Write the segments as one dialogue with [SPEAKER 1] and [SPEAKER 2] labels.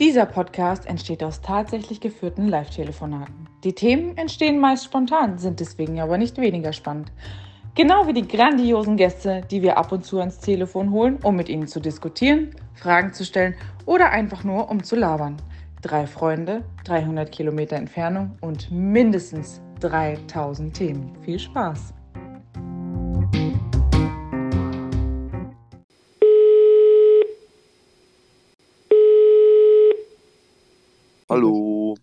[SPEAKER 1] Dieser Podcast entsteht aus tatsächlich geführten Live-Telefonaten. Die Themen entstehen meist spontan, sind deswegen aber nicht weniger spannend. Genau wie die grandiosen Gäste, die wir ab und zu ans Telefon holen, um mit ihnen zu diskutieren, Fragen zu stellen oder einfach nur um zu labern. Drei Freunde, 300 Kilometer Entfernung und mindestens 3000 Themen. Viel Spaß!
[SPEAKER 2] Hallo.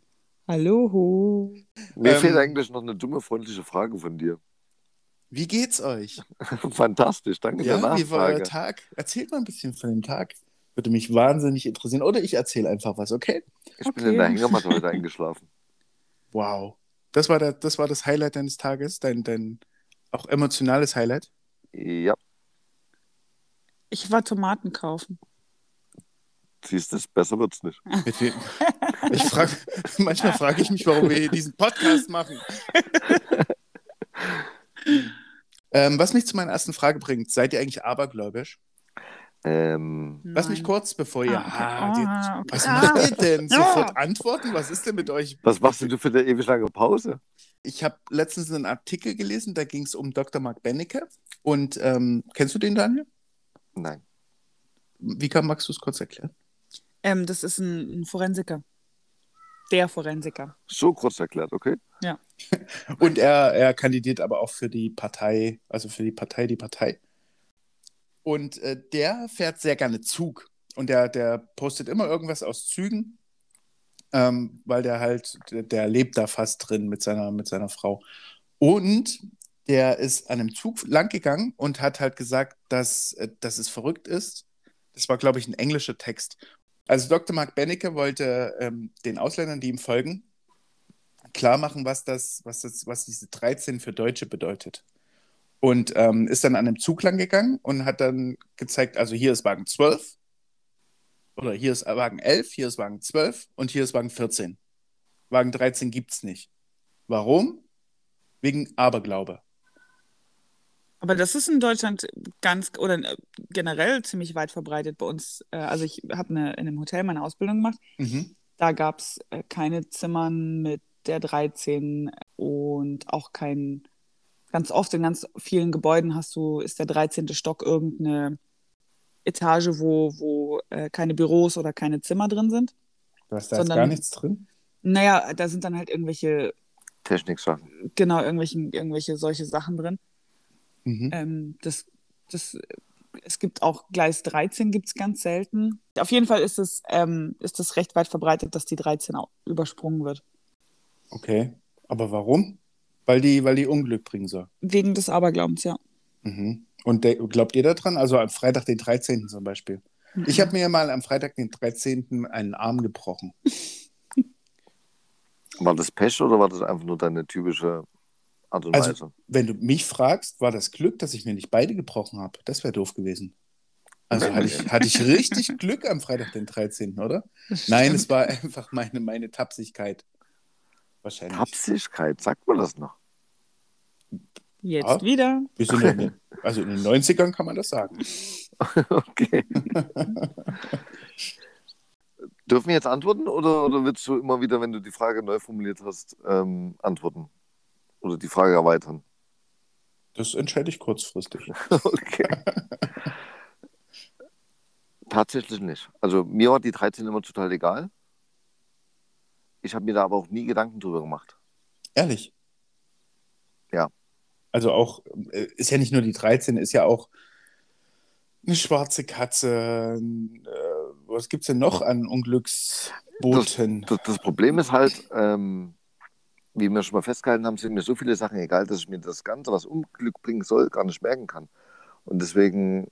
[SPEAKER 1] Hallo.
[SPEAKER 2] Mir
[SPEAKER 3] Ähm,
[SPEAKER 2] fehlt eigentlich noch eine dumme, freundliche Frage von dir.
[SPEAKER 3] Wie geht's euch?
[SPEAKER 2] Fantastisch, danke der
[SPEAKER 3] Ja, wie war euer. Tag? Erzählt mal ein bisschen von dem Tag. Würde mich wahnsinnig interessieren. Oder ich erzähle einfach was, okay?
[SPEAKER 2] Ich bin
[SPEAKER 1] Okay.
[SPEAKER 2] in der Hängematte heute eingeschlafen.
[SPEAKER 3] Wow. Das war, der, das war das Highlight deines Tages, dein, dein auch emotionales Highlight.
[SPEAKER 2] Ja,
[SPEAKER 1] Ich war Tomaten kaufen.
[SPEAKER 2] Siehst du, besser wird's nicht.
[SPEAKER 3] Mit wem? Ich frag, manchmal frage ich mich, warum wir hier diesen Podcast machen. ähm, was mich zu meiner ersten Frage bringt, seid ihr eigentlich abergläubisch?
[SPEAKER 2] Ähm,
[SPEAKER 3] Lass mich kurz, bevor ihr.
[SPEAKER 1] Ah,
[SPEAKER 3] Ah,
[SPEAKER 1] okay.
[SPEAKER 3] die-
[SPEAKER 1] Ah.
[SPEAKER 3] Was
[SPEAKER 1] Ah.
[SPEAKER 3] macht ihr denn?
[SPEAKER 1] Ja.
[SPEAKER 3] Sofort antworten? Was ist denn mit euch?
[SPEAKER 2] was machst denn du für eine ewig lange Pause?
[SPEAKER 3] Ich habe letztens einen Artikel gelesen, da ging es um Dr. Mark Bennecke. Und ähm, kennst du den, Daniel?
[SPEAKER 2] Nein.
[SPEAKER 3] Wie kann, magst du es kurz erklären?
[SPEAKER 1] Ähm, das ist ein, ein Forensiker. Der Forensiker.
[SPEAKER 2] So kurz erklärt, okay?
[SPEAKER 3] Und er, er kandidiert aber auch für die Partei, also für die Partei, die Partei. Und äh, der fährt sehr gerne Zug. Und der, der postet immer irgendwas aus Zügen, ähm, weil der halt, der, der lebt da fast drin mit seiner, mit seiner Frau. Und der ist an einem Zug lang gegangen und hat halt gesagt, dass, äh, dass es verrückt ist. Das war, glaube ich, ein englischer Text. Also Dr. Mark Bennecke wollte ähm, den Ausländern, die ihm folgen, klar machen, was das, was das, was diese 13 für Deutsche bedeutet. Und ähm, ist dann an einem Zug lang gegangen und hat dann gezeigt, also hier ist Wagen 12 oder hier ist Wagen 11, hier ist Wagen 12 und hier ist Wagen 14. Wagen 13 gibt es nicht. Warum? Wegen Aberglaube.
[SPEAKER 1] Aber das ist in Deutschland ganz oder äh, generell ziemlich weit verbreitet bei uns. Äh, Also ich habe eine, in einem Hotel meine Ausbildung gemacht.
[SPEAKER 3] Mhm.
[SPEAKER 1] Da gab es äh, keine Zimmern mit der 13 und auch kein, ganz oft in ganz vielen Gebäuden hast du, ist der 13. Stock irgendeine Etage, wo, wo keine Büros oder keine Zimmer drin sind.
[SPEAKER 3] Du hast da
[SPEAKER 1] Sondern-
[SPEAKER 3] gar nichts drin?
[SPEAKER 1] Naja, da sind dann halt irgendwelche,
[SPEAKER 2] Techniksachen.
[SPEAKER 1] genau, irgendwelche, irgendwelche solche Sachen drin.
[SPEAKER 3] Mhm.
[SPEAKER 1] Ähm, das, das, es gibt auch Gleis 13 gibt es ganz selten. Auf jeden Fall ist es, ähm, ist es recht weit verbreitet, dass die 13 auch übersprungen wird.
[SPEAKER 3] Okay. Aber warum? Weil die, weil die Unglück bringen soll.
[SPEAKER 1] Wegen des Aberglaubens, ja.
[SPEAKER 3] Mhm. Und de- glaubt ihr daran? Also am Freitag, den 13. zum Beispiel. Ich habe mir mal am Freitag, den 13. einen Arm gebrochen.
[SPEAKER 2] War das Pech oder war das einfach nur deine typische Art und
[SPEAKER 3] Also-
[SPEAKER 2] Weise?
[SPEAKER 3] Wenn du mich fragst, war das Glück, dass ich mir nicht beide gebrochen habe. Das wäre doof gewesen. Also hatte ich, hatte ich richtig Glück am Freitag, den 13., oder? Nein, es war einfach meine, meine Tapsigkeit. Wahrscheinlich.
[SPEAKER 2] Tapsigkeit, sagt man das noch?
[SPEAKER 1] Jetzt
[SPEAKER 3] Ja.
[SPEAKER 1] wieder.
[SPEAKER 3] Wir sind ja in den, also in den 90ern kann man das sagen.
[SPEAKER 2] Okay. Dürfen wir jetzt antworten oder, oder willst du immer wieder, wenn du die Frage neu formuliert hast, ähm, antworten? Oder die Frage erweitern?
[SPEAKER 3] Das entscheide ich kurzfristig.
[SPEAKER 2] Okay. Tatsächlich nicht. Also mir war die 13 immer total egal. Ich habe mir da aber auch nie Gedanken drüber gemacht.
[SPEAKER 3] Ehrlich.
[SPEAKER 2] Ja.
[SPEAKER 3] Also auch, äh, ist ja nicht nur die 13, ist ja auch eine schwarze Katze. Äh, was gibt es denn noch an Unglücksboten?
[SPEAKER 2] Das, das Problem ist halt, ähm, wie wir schon mal festgehalten haben, sind mir so viele Sachen egal, dass ich mir das Ganze, was Unglück bringen soll, gar nicht merken kann. Und deswegen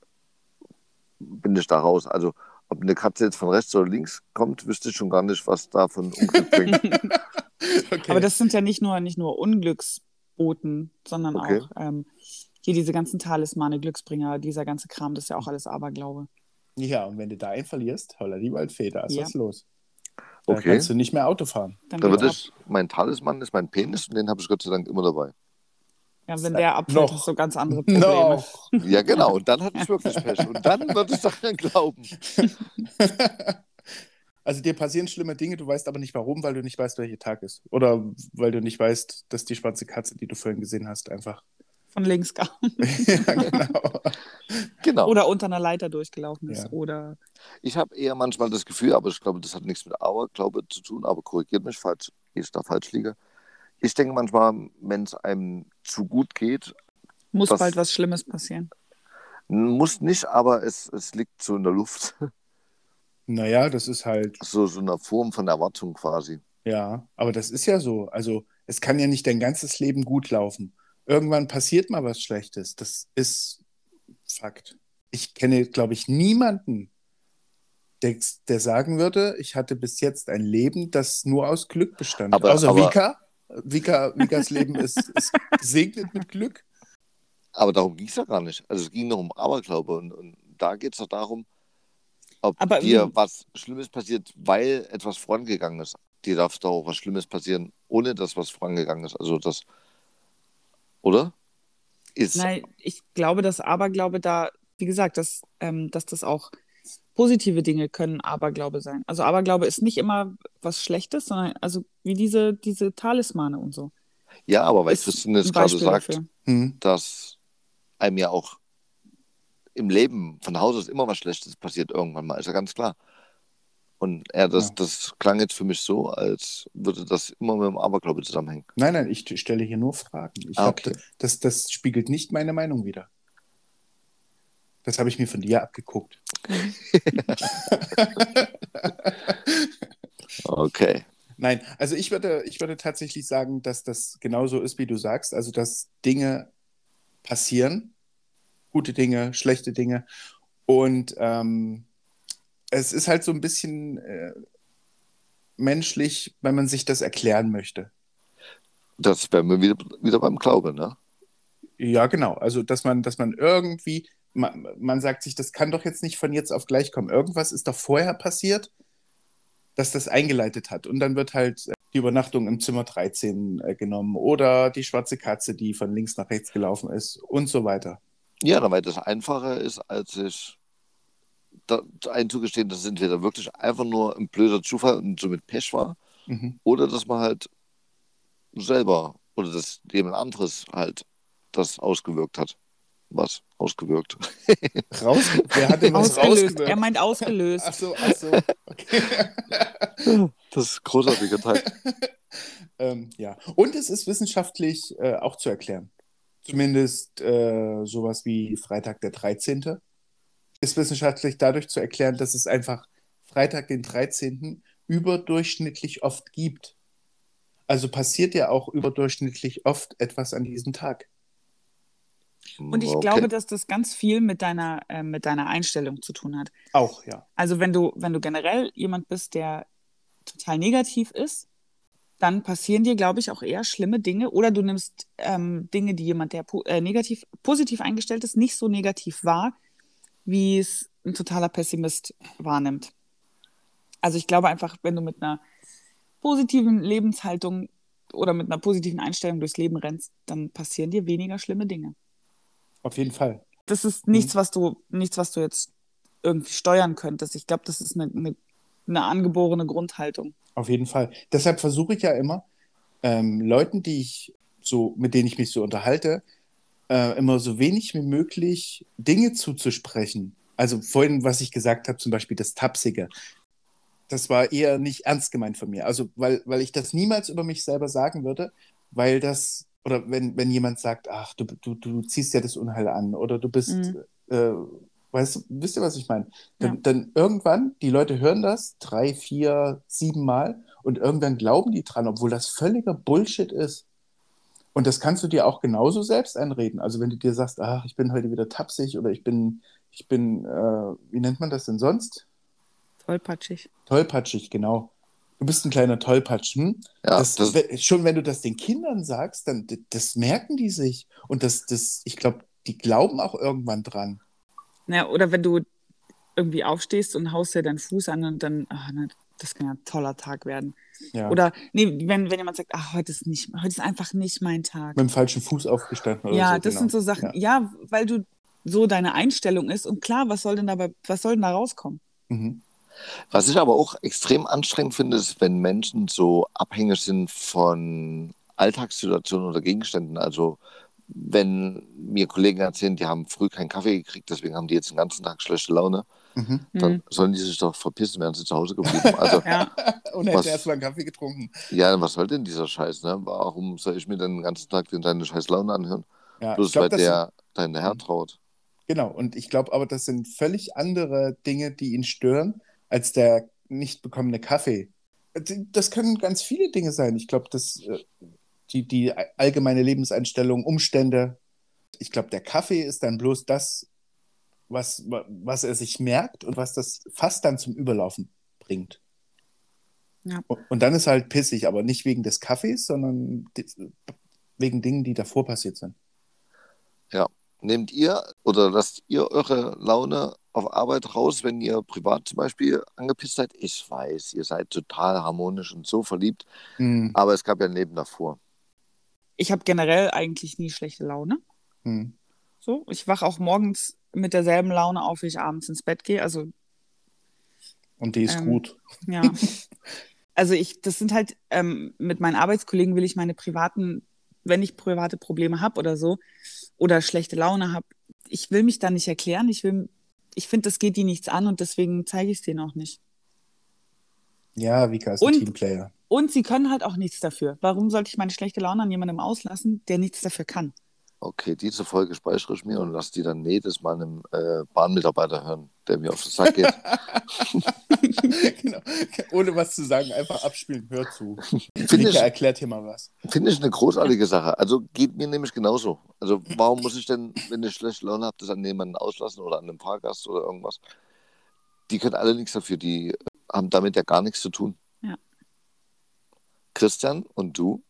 [SPEAKER 2] bin ich da raus. Also ob eine Katze jetzt von rechts oder links kommt, wüsste ich schon gar nicht, was da von Unglück bringt.
[SPEAKER 3] Okay.
[SPEAKER 1] Aber das sind ja nicht nur, nicht nur Unglücksboten, sondern
[SPEAKER 2] Okay.
[SPEAKER 1] auch ähm, hier diese ganzen Talismane, Glücksbringer, dieser ganze Kram, das ist ja auch alles Aberglaube.
[SPEAKER 3] ja, und wenn du da einen verlierst, holla die Waldfeder, ist
[SPEAKER 1] Ja.
[SPEAKER 3] was los. Da
[SPEAKER 2] Okay.
[SPEAKER 3] kannst du nicht mehr Auto fahren.
[SPEAKER 1] Dann
[SPEAKER 2] Da
[SPEAKER 1] geht's
[SPEAKER 2] würde
[SPEAKER 1] ab.
[SPEAKER 2] ich, mein Talisman ist mein Penis und den habe ich Gott sei Dank immer dabei.
[SPEAKER 1] Ja, wenn der abfällt,
[SPEAKER 3] Noch.
[SPEAKER 1] hast du ganz andere Probleme.
[SPEAKER 3] Noch.
[SPEAKER 2] Ja, genau. Und dann hatte ich wirklich Pech. Und dann würde ich daran glauben.
[SPEAKER 3] Also dir passieren schlimme Dinge, du weißt aber nicht warum, weil du nicht weißt, welcher Tag ist. Oder weil du nicht weißt, dass die schwarze Katze, die du vorhin gesehen hast, einfach.
[SPEAKER 4] Von links kam.
[SPEAKER 3] ja, genau.
[SPEAKER 2] Genau.
[SPEAKER 4] Oder unter einer Leiter durchgelaufen ist.
[SPEAKER 3] Ja.
[SPEAKER 4] Oder
[SPEAKER 2] Ich habe eher manchmal das Gefühl, aber ich glaube, das hat nichts mit Aberglaube zu tun, aber korrigiert mich, falls ich da falsch liege. Ich denke manchmal, wenn es einem zu gut geht,
[SPEAKER 4] muss
[SPEAKER 2] Das-
[SPEAKER 4] bald was Schlimmes passieren.
[SPEAKER 2] muss nicht, aber es, es liegt so in der Luft.
[SPEAKER 3] Naja, das ist halt,
[SPEAKER 2] So, so eine Form von Erwartung quasi.
[SPEAKER 3] ja, aber das ist ja so. Also es kann ja nicht dein ganzes Leben gut laufen. Irgendwann passiert mal was Schlechtes. Das ist Fakt. Ich kenne, glaube ich, niemanden, der, der sagen würde, ich hatte bis jetzt ein Leben, das nur aus Glück bestand.
[SPEAKER 2] Aber-
[SPEAKER 3] Außer
[SPEAKER 2] aber-
[SPEAKER 3] Vika. Vika. Vikas Leben ist, ist gesegnet mit Glück.
[SPEAKER 2] Aber darum ging es ja gar nicht. Also es ging noch um Aberglaube und, und da geht es doch darum, ob
[SPEAKER 4] Aber
[SPEAKER 2] dir was Schlimmes passiert, weil etwas vorangegangen ist. Dir darf doch auch was Schlimmes passieren, ohne dass was vorangegangen ist. Also das, oder? Ist,
[SPEAKER 4] Nein, ich glaube, dass Aberglaube da, wie gesagt, dass, ähm, dass das auch positive Dinge können Aberglaube sein. Also Aberglaube ist nicht immer was Schlechtes, sondern also wie diese, diese Talismane und so.
[SPEAKER 2] ja, aber weil
[SPEAKER 4] Ist
[SPEAKER 2] Christine es gerade sagt,
[SPEAKER 4] dafür.
[SPEAKER 3] Hm.
[SPEAKER 2] dass einem ja auch im Leben von Haus aus immer was Schlechtes passiert irgendwann mal, ist ja ganz klar. Und ja, das,
[SPEAKER 3] Ja.
[SPEAKER 2] das klang jetzt für mich so, als würde das immer mit dem Aberglaube zusammenhängen.
[SPEAKER 3] Nein, nein, ich stelle hier nur Fragen. Ich
[SPEAKER 2] Ah,
[SPEAKER 3] hab,
[SPEAKER 2] okay.
[SPEAKER 3] das, das spiegelt nicht meine Meinung wider. Das habe ich mir von dir abgeguckt.
[SPEAKER 2] Okay.
[SPEAKER 3] Nein, also ich würde, ich würde tatsächlich sagen, dass das genauso ist, wie du sagst. Also, dass Dinge passieren, gute Dinge, schlechte Dinge. Und ähm, es ist halt so ein bisschen äh, menschlich, wenn man sich das erklären möchte.
[SPEAKER 2] Das wären wir wieder, wieder beim Glaube, ne?
[SPEAKER 3] Ja, genau. Also, dass man, dass man irgendwie, man, man sagt sich, das kann doch jetzt nicht von jetzt auf gleich kommen. Irgendwas ist doch vorher passiert, dass das eingeleitet hat. Und dann wird halt äh, die Übernachtung im Zimmer 13 äh, genommen oder die schwarze Katze, die von links nach rechts gelaufen ist und so weiter.
[SPEAKER 2] Ja, weil das einfacher ist, als sich da einzugestehen, dass es entweder wirklich einfach nur ein blöder Zufall und somit Pech war,
[SPEAKER 3] Mhm.
[SPEAKER 2] oder dass man halt selber oder dass jemand anderes halt das ausgewirkt hat. Was? Ausgewirkt.
[SPEAKER 3] Raus, wer hat denn was
[SPEAKER 4] Ausgelöst.
[SPEAKER 3] rausgewirkt?
[SPEAKER 4] Er meint ausgelöst.
[SPEAKER 3] Ach so, ach so. Okay.
[SPEAKER 2] Das ist ein großartiger Teil.
[SPEAKER 3] ähm, ja. Und es ist wissenschaftlich äh, auch zu erklären. Zumindest äh, sowas wie Freitag der 13. ist wissenschaftlich dadurch zu erklären, dass es einfach Freitag den 13. überdurchschnittlich oft gibt. Also passiert ja auch überdurchschnittlich oft etwas an diesem Tag.
[SPEAKER 4] Und ich
[SPEAKER 2] Okay.
[SPEAKER 4] glaube, dass das ganz viel mit deiner, äh, mit deiner Einstellung zu tun hat.
[SPEAKER 3] Auch, ja.
[SPEAKER 4] Also wenn du, wenn du generell jemand bist, der total negativ ist, dann passieren dir, glaube ich, auch eher schlimme Dinge. Oder du nimmst ähm, Dinge, die jemand, der po äh, negativ, positiv eingestellt ist, nicht so negativ wahr, wie es ein totaler Pessimist wahrnimmt. Also ich glaube einfach, wenn du mit einer positiven Lebenshaltung oder mit einer positiven Einstellung durchs Leben rennst, dann passieren dir weniger schlimme Dinge.
[SPEAKER 3] Auf jeden Fall.
[SPEAKER 4] Das ist nichts, was du, nichts, was du jetzt irgendwie steuern könntest. Ich glaube, das ist eine, eine, eine angeborene Grundhaltung.
[SPEAKER 3] Auf jeden Fall. Deshalb versuche ich ja immer, ähm, Leuten, die ich so, mit denen ich mich so unterhalte, äh, immer so wenig wie möglich Dinge zuzusprechen. Also vorhin, was ich gesagt habe, zum Beispiel das Tapsige. Das war eher nicht ernst gemeint von mir. Also, weil, weil ich das niemals über mich selber sagen würde, weil das, oder wenn, wenn jemand sagt, ach, du, du, du ziehst ja das Unheil an oder du bist,
[SPEAKER 4] Mhm.
[SPEAKER 3] äh, weißt du, wisst ihr, was ich meine? Dann,
[SPEAKER 4] Ja.
[SPEAKER 3] dann irgendwann, die Leute hören das drei, vier, sieben Mal und irgendwann glauben die dran, obwohl das völliger Bullshit ist. Und das kannst du dir auch genauso selbst einreden. Also wenn du dir sagst, ach, ich bin heute wieder tapsig oder ich bin, ich bin, äh, wie nennt man das denn sonst?
[SPEAKER 4] Tollpatschig.
[SPEAKER 3] Tollpatschig, genau. Du bist ein kleiner Tollpatsch. Hm?
[SPEAKER 2] Ja,
[SPEAKER 3] das,
[SPEAKER 2] das-
[SPEAKER 3] schon wenn du das den Kindern sagst, dann das merken die sich. Und das, das, ich glaube, die glauben auch irgendwann dran.
[SPEAKER 4] Naja, oder wenn du irgendwie aufstehst und haust dir deinen Fuß an und dann, ach, das kann ja ein toller Tag werden.
[SPEAKER 3] Ja.
[SPEAKER 4] Oder nee, wenn, wenn jemand sagt, ach, heute ist nicht, heute ist einfach nicht mein Tag.
[SPEAKER 3] mit dem falschen Fuß aufgestanden oder
[SPEAKER 4] ja,
[SPEAKER 3] so.
[SPEAKER 4] das
[SPEAKER 3] genau.
[SPEAKER 4] sind so Sachen,
[SPEAKER 3] Ja.
[SPEAKER 4] ja. weil du so deine Einstellung ist und klar, was soll denn dabei, was soll denn da rauskommen?
[SPEAKER 3] Mhm.
[SPEAKER 2] Was ich aber auch extrem anstrengend finde, ist, wenn Menschen so abhängig sind von Alltagssituationen oder Gegenständen. Also wenn mir Kollegen erzählen, die haben früh keinen Kaffee gekriegt, deswegen haben die jetzt den ganzen Tag schlechte Laune,
[SPEAKER 3] Mhm.
[SPEAKER 2] dann
[SPEAKER 1] Mhm.
[SPEAKER 2] sollen die sich doch verpissen, wären sie zu Hause geblieben. Also
[SPEAKER 1] Ja.
[SPEAKER 3] Und er
[SPEAKER 2] Was-
[SPEAKER 3] hätte erst mal einen Kaffee getrunken.
[SPEAKER 2] ja, was soll denn dieser Scheiß? Ne? Warum soll ich mir denn den ganzen Tag den deine scheiß Laune anhören?
[SPEAKER 3] Ja,
[SPEAKER 2] Bloß
[SPEAKER 3] glaub,
[SPEAKER 2] weil der dein Herr
[SPEAKER 3] Mhm.
[SPEAKER 2] traut.
[SPEAKER 3] Genau, und ich glaube aber, das sind völlig andere Dinge, die ihn stören, als der nicht bekommene Kaffee. Das können ganz viele Dinge sein. Ich glaube, dass äh, die, die allgemeine Lebenseinstellung, Umstände. Ich glaube, der Kaffee ist dann bloß das, was, was er sich merkt und was das fast dann zum Überlaufen bringt.
[SPEAKER 1] Ja.
[SPEAKER 3] Und dann ist halt pissig, aber nicht wegen des Kaffees, sondern wegen Dingen, die davor passiert sind.
[SPEAKER 2] Nehmt ihr oder lasst ihr eure Laune auf Arbeit raus, wenn ihr privat zum Beispiel angepisst seid? Ich weiß, ihr seid total harmonisch und so verliebt,
[SPEAKER 3] Hm,
[SPEAKER 2] aber es gab ja ein Leben davor.
[SPEAKER 1] Ich habe generell eigentlich nie schlechte Laune.
[SPEAKER 3] hm.
[SPEAKER 1] So, ich wache auch morgens mit derselben Laune auf, wie ich abends ins Bett gehe. Also
[SPEAKER 3] Und die ist
[SPEAKER 1] Ähm,
[SPEAKER 3] gut.
[SPEAKER 1] Ja. Also ich, das sind halt, ähm, mit meinen Arbeitskollegen will ich meine privaten, wenn ich private Probleme habe oder so, oder schlechte Laune habe, ich will mich da nicht erklären. Ich will, ich finde, das geht die nichts an und deswegen zeige ich es denen auch nicht.
[SPEAKER 3] Ja, Vika ist ein
[SPEAKER 1] Und-
[SPEAKER 3] Teamplayer.
[SPEAKER 1] Und sie können halt auch nichts dafür. Warum sollte ich meine schlechte Laune an jemandem auslassen, der nichts dafür kann?
[SPEAKER 2] Okay, diese Folge speichere ich mir und lasse die dann jedes Mal einem äh, Bahnmitarbeiter hören, der mir auf den Sack geht.
[SPEAKER 3] genau. Ohne was zu sagen, einfach abspielen, hör zu.
[SPEAKER 2] Finde ich,
[SPEAKER 3] erklärt hier mal was.
[SPEAKER 2] finde ich eine großartige Sache. Also geht mir nämlich genauso. Also warum muss ich denn, wenn ich schlechte Laune habe, das an jemanden auslassen oder an einem Fahrgast oder irgendwas? Die können alle nichts dafür, die äh, haben damit ja gar nichts zu tun.
[SPEAKER 1] Ja.
[SPEAKER 2] Christian und du?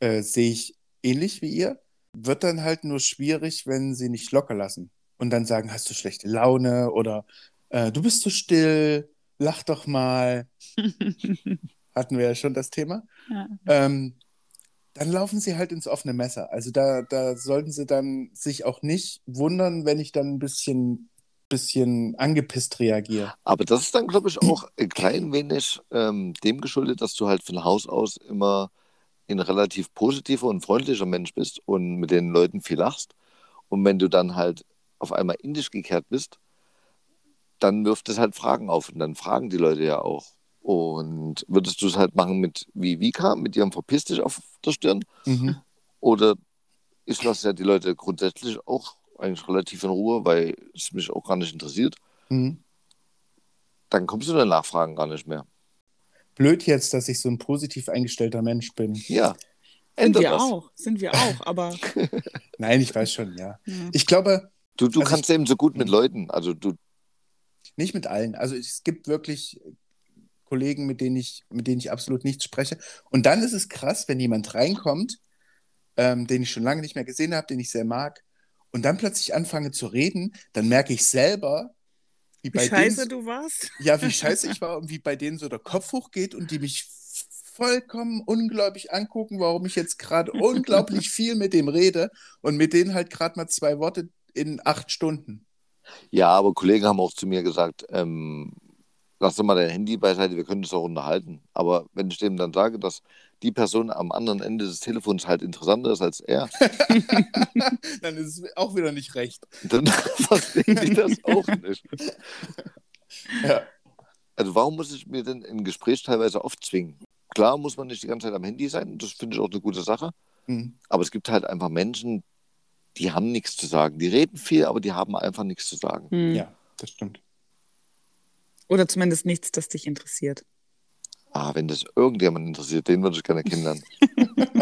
[SPEAKER 3] Äh, Sehe ich ähnlich wie ihr. Wird dann halt nur schwierig, wenn sie nicht locker lassen. Und dann sagen, hast du schlechte Laune oder äh, du bist zu still, lach doch mal. Hatten wir ja schon das Thema.
[SPEAKER 1] Ja.
[SPEAKER 3] Ähm, dann laufen sie halt ins offene Messer. Also da, da sollten sie dann sich auch nicht wundern, wenn ich dann ein bisschen, bisschen angepisst reagiere.
[SPEAKER 2] Aber das ist dann, glaube ich, auch ein klein wenig ähm, dem geschuldet, dass du halt von Haus aus immer ein relativ positiver und freundlicher Mensch bist und mit den Leuten viel lachst. Und wenn du dann halt auf einmal in dich gekehrt bist, dann wirft es halt Fragen auf und dann fragen die Leute ja auch. Und würdest du es halt machen mit wie Vika, mit ihrem Verpiss dich auf der Stirn?
[SPEAKER 3] Mhm.
[SPEAKER 2] Oder ich lasse ja die Leute grundsätzlich auch eigentlich relativ in Ruhe, weil es mich auch gar nicht interessiert.
[SPEAKER 3] Mhm.
[SPEAKER 2] Dann kommst du den Nachfragen gar nicht mehr.
[SPEAKER 3] Blöd jetzt, dass ich so ein positiv eingestellter Mensch bin.
[SPEAKER 2] Ja.
[SPEAKER 1] Sind wir
[SPEAKER 2] das.
[SPEAKER 1] auch, sind wir auch, aber
[SPEAKER 3] Nein, ich weiß schon, ja.
[SPEAKER 1] ja.
[SPEAKER 3] Ich glaube,
[SPEAKER 2] Du, du
[SPEAKER 3] Also
[SPEAKER 2] kannst eben so gut mit
[SPEAKER 3] Mhm.
[SPEAKER 2] Leuten. Also du,
[SPEAKER 3] nicht mit allen. Also es gibt wirklich Kollegen, mit denen ich, mit denen ich absolut nichts spreche. Und dann ist es krass, wenn jemand reinkommt, ähm, den ich schon lange nicht mehr gesehen habe, den ich sehr mag, und dann plötzlich anfange zu reden, dann merke ich selber, wie
[SPEAKER 1] wie
[SPEAKER 3] bei
[SPEAKER 1] scheiße
[SPEAKER 3] denen,
[SPEAKER 1] du warst.
[SPEAKER 3] ja, wie scheiße ich war und wie bei denen so der Kopf hochgeht und die mich vollkommen unglaublich angucken, warum ich jetzt gerade unglaublich viel mit dem rede und mit denen halt gerade mal zwei Worte in acht Stunden.
[SPEAKER 2] ja, aber Kollegen haben auch zu mir gesagt, ähm, lass doch mal dein Handy beiseite, wir können uns auch unterhalten. Aber wenn ich dem dann sage, dass die Person am anderen Ende des Telefons halt interessanter ist als er,
[SPEAKER 3] dann ist es auch wieder nicht recht.
[SPEAKER 2] dann verstehe ich das auch nicht.
[SPEAKER 3] Ja.
[SPEAKER 2] Also warum muss ich mir denn ein Gespräch teilweise aufzwingen? Klar muss man nicht die ganze Zeit am Handy sein, das finde ich auch eine gute Sache.
[SPEAKER 3] Hm.
[SPEAKER 2] Aber es gibt halt einfach Menschen, die haben nichts zu sagen. Die reden viel, aber die haben einfach nichts zu sagen.
[SPEAKER 1] Hm.
[SPEAKER 3] ja, das stimmt.
[SPEAKER 1] Oder zumindest nichts, das dich interessiert.
[SPEAKER 2] Ah, wenn das irgendjemand interessiert, den würde ich gerne kennenlernen.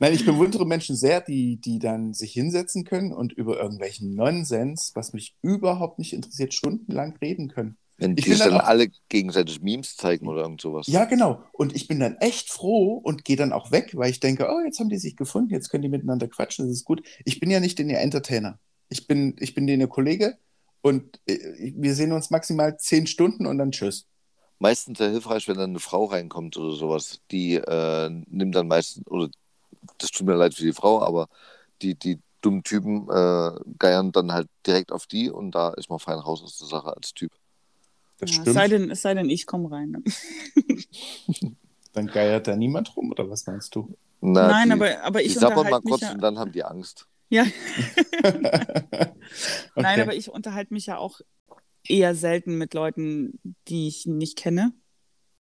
[SPEAKER 3] Nein, ich bewundere Menschen sehr, die, die dann sich hinsetzen können und über irgendwelchen Nonsens, was mich überhaupt nicht interessiert, stundenlang reden können.
[SPEAKER 2] Wenn die sich
[SPEAKER 3] dann
[SPEAKER 2] dann
[SPEAKER 3] auch-
[SPEAKER 2] alle gegenseitig Memes zeigen oder irgend sowas.
[SPEAKER 3] Ja, genau. Und ich bin dann echt froh und gehe dann auch weg, weil ich denke, oh, jetzt haben die sich gefunden, jetzt können die miteinander quatschen, das ist gut. Ich bin ja nicht in ihr Entertainer. Ich bin, ich bin denen ihr Kollege und äh, wir sehen uns maximal zehn Stunden und dann tschüss.
[SPEAKER 2] Meistens sehr hilfreich, wenn dann eine Frau reinkommt oder sowas. Die äh, nimmt dann meistens, oder das tut mir leid für die Frau, aber die, die dummen Typen äh, geiern dann halt direkt auf die und da ist man fein raus aus der Sache als Typ.
[SPEAKER 3] Das
[SPEAKER 4] Ja, es,
[SPEAKER 3] stimmt.
[SPEAKER 4] sei denn, es sei denn, ich komme rein.
[SPEAKER 3] Dann geiert da niemand rum, oder was meinst du?
[SPEAKER 2] Na,
[SPEAKER 4] Nein,
[SPEAKER 2] die,
[SPEAKER 4] aber, aber
[SPEAKER 2] die
[SPEAKER 4] ich
[SPEAKER 2] sabbern mal
[SPEAKER 4] unterhalte mich
[SPEAKER 2] kurz
[SPEAKER 4] ja,
[SPEAKER 2] und dann haben die Angst.
[SPEAKER 4] ja,
[SPEAKER 3] okay.
[SPEAKER 4] Nein, aber ich unterhalte mich ja auch eher selten mit Leuten, die ich nicht kenne.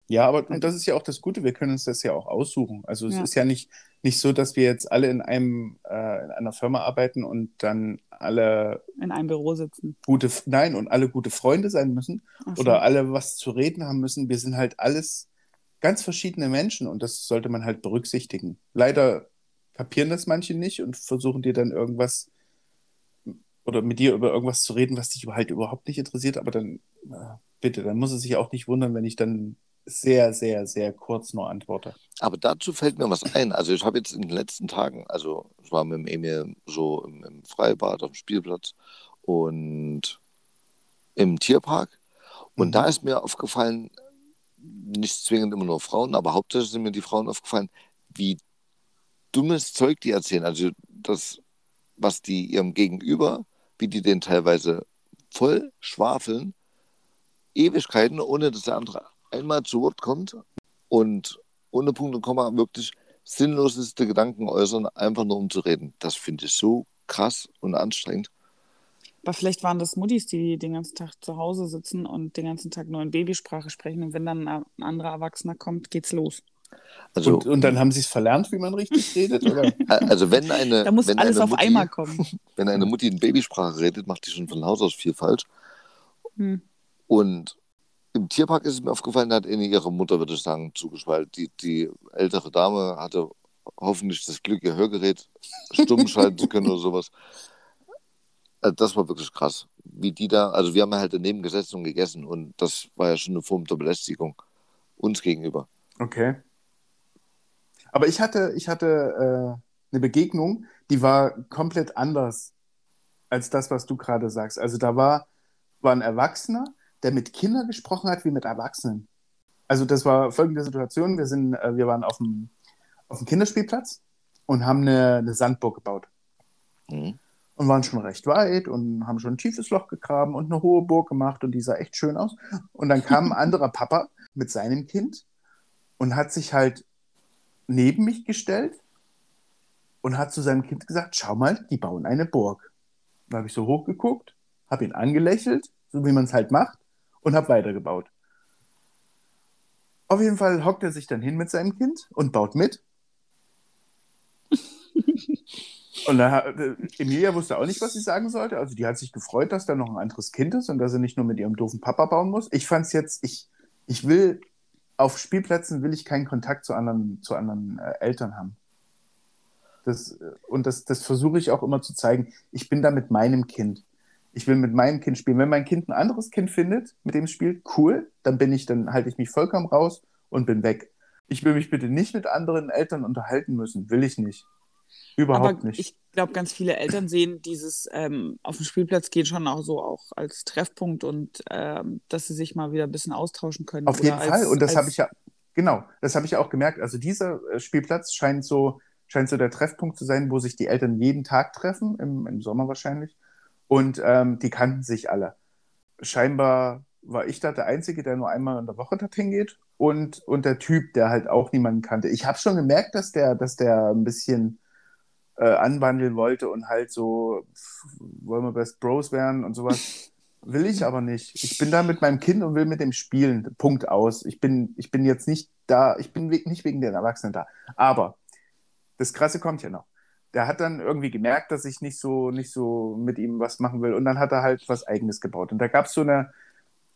[SPEAKER 3] Ja, aber und das ist ja auch das Gute, wir können uns das ja auch aussuchen. Also es
[SPEAKER 4] Ja.
[SPEAKER 3] ist ja nicht, nicht so, dass wir jetzt alle in einem äh, in einer Firma arbeiten und dann alle
[SPEAKER 4] in einem Büro sitzen.
[SPEAKER 3] gute, nein, und alle gute Freunde sein müssen
[SPEAKER 4] Ach so.
[SPEAKER 3] oder alle was zu reden haben müssen. Wir sind halt alles ganz verschiedene Menschen und das sollte man halt berücksichtigen. Leider kapieren das manche nicht und versuchen dir dann irgendwas oder mit dir über irgendwas zu reden, was dich halt überhaupt nicht interessiert, aber dann bitte, dann muss es sich auch nicht wundern, wenn ich dann sehr, sehr, sehr kurz nur antworte.
[SPEAKER 2] Aber dazu fällt mir was ein. Also ich habe jetzt in den letzten Tagen, also ich war mit dem Emil so im, im Freibad auf dem Spielplatz und im Tierpark. Und
[SPEAKER 3] Mhm.
[SPEAKER 2] da ist mir aufgefallen, nicht zwingend immer nur Frauen, aber hauptsächlich sind mir die Frauen aufgefallen, wie dummes Zeug die erzählen. Also das, was die ihrem Gegenüber, wie die den teilweise voll schwafeln, Ewigkeiten, ohne dass der andere einmal zu Wort kommt und ohne Punkt und Komma wirklich sinnloseste Gedanken äußern, einfach nur um zu reden. Das finde ich so krass und anstrengend.
[SPEAKER 4] Aber vielleicht waren das Muttis, die den ganzen Tag zu Hause sitzen und den ganzen Tag nur in Babysprache sprechen. Und wenn dann ein anderer Erwachsener kommt, geht's los.
[SPEAKER 2] Also,
[SPEAKER 3] und, und dann haben sie es verlernt, wie man richtig redet, oder?
[SPEAKER 2] also wenn eine,
[SPEAKER 4] Da muss
[SPEAKER 2] wenn
[SPEAKER 4] alles
[SPEAKER 2] eine
[SPEAKER 4] auf
[SPEAKER 2] Mutti,
[SPEAKER 4] einmal kommen.
[SPEAKER 2] Wenn eine Mutti in Babysprache redet, macht die schon von Haus aus viel falsch.
[SPEAKER 4] Hm.
[SPEAKER 2] Und im Tierpark ist es mir aufgefallen, da hat eine ihre Mutter, würde ich sagen, zugeschwallt. Die, die ältere Dame hatte hoffentlich das Glück, ihr Hörgerät stumm schalten zu können oder sowas. Also das war wirklich krass. Wie die da, also wir haben ja halt daneben gesessen und gegessen und das war ja schon eine Form der Belästigung uns gegenüber.
[SPEAKER 3] Okay. Aber ich hatte, ich hatte äh, eine Begegnung, die war komplett anders als das, was du gerade sagst. Also da war, war ein Erwachsener, der mit Kindern gesprochen hat wie mit Erwachsenen. Also das war folgende Situation. Wir, sind, äh, wir waren auf dem, auf dem Kinderspielplatz und haben eine, eine Sandburg gebaut.
[SPEAKER 2] Mhm.
[SPEAKER 3] Und waren schon recht weit und haben schon ein tiefes Loch gegraben und eine hohe Burg gemacht und die sah echt schön aus. Und dann kam ein anderer Papa mit seinem Kind und hat sich halt neben mich gestellt und hat zu seinem Kind gesagt, schau mal, die bauen eine Burg. Da habe ich so hochgeguckt, habe ihn angelächelt, so wie man es halt macht, und habe weitergebaut. Auf jeden Fall hockt er sich dann hin mit seinem Kind und baut mit. Und da, äh, Emilia wusste auch nicht, was sie sagen sollte. Also die hat sich gefreut, dass da noch ein anderes Kind ist und dass sie nicht nur mit ihrem doofen Papa bauen muss. Ich fand es jetzt, ich, ich will, auf Spielplätzen will ich keinen Kontakt zu anderen, zu anderen äh, Eltern haben. Das, äh, und das, das versuche ich auch immer zu zeigen. Ich bin da mit meinem Kind. Ich will mit meinem Kind spielen. Wenn mein Kind ein anderes Kind findet, mit dem es spielt, cool, dann bin ich, dann halte ich mich vollkommen raus und bin weg. Ich will mich bitte nicht mit anderen Eltern unterhalten müssen. Will ich nicht. Überhaupt
[SPEAKER 4] Aber
[SPEAKER 3] nicht.
[SPEAKER 4] ich glaube, ganz viele Eltern sehen dieses ähm, auf dem Spielplatz gehen schon auch so auch als Treffpunkt und ähm, dass sie sich mal wieder ein bisschen austauschen können.
[SPEAKER 3] Auf jeden
[SPEAKER 4] als,
[SPEAKER 3] Fall. Und das habe ich ja, genau, das habe ich ja auch gemerkt. Also dieser äh, Spielplatz scheint so, scheint so der Treffpunkt zu sein, wo sich die Eltern jeden Tag treffen, im, im Sommer wahrscheinlich. Und ähm, die kannten sich alle. Scheinbar war ich da der Einzige, der nur einmal in der Woche dorthin geht. Und, und der Typ, der halt auch niemanden kannte. Ich habe schon gemerkt, dass der, dass der ein bisschen äh, anwandeln wollte und halt so, pff, wollen wir Best Bros werden und sowas. Will ich aber nicht. Ich bin da mit meinem Kind und will mit dem spielen. Punkt aus. Ich bin, ich bin jetzt nicht da, ich bin we- nicht wegen den Erwachsenen da. Aber das Krasse kommt ja noch. Der hat dann irgendwie gemerkt, dass ich nicht so, nicht so mit ihm was machen will. Und dann hat er halt was Eigenes gebaut. Und da gab es so eine,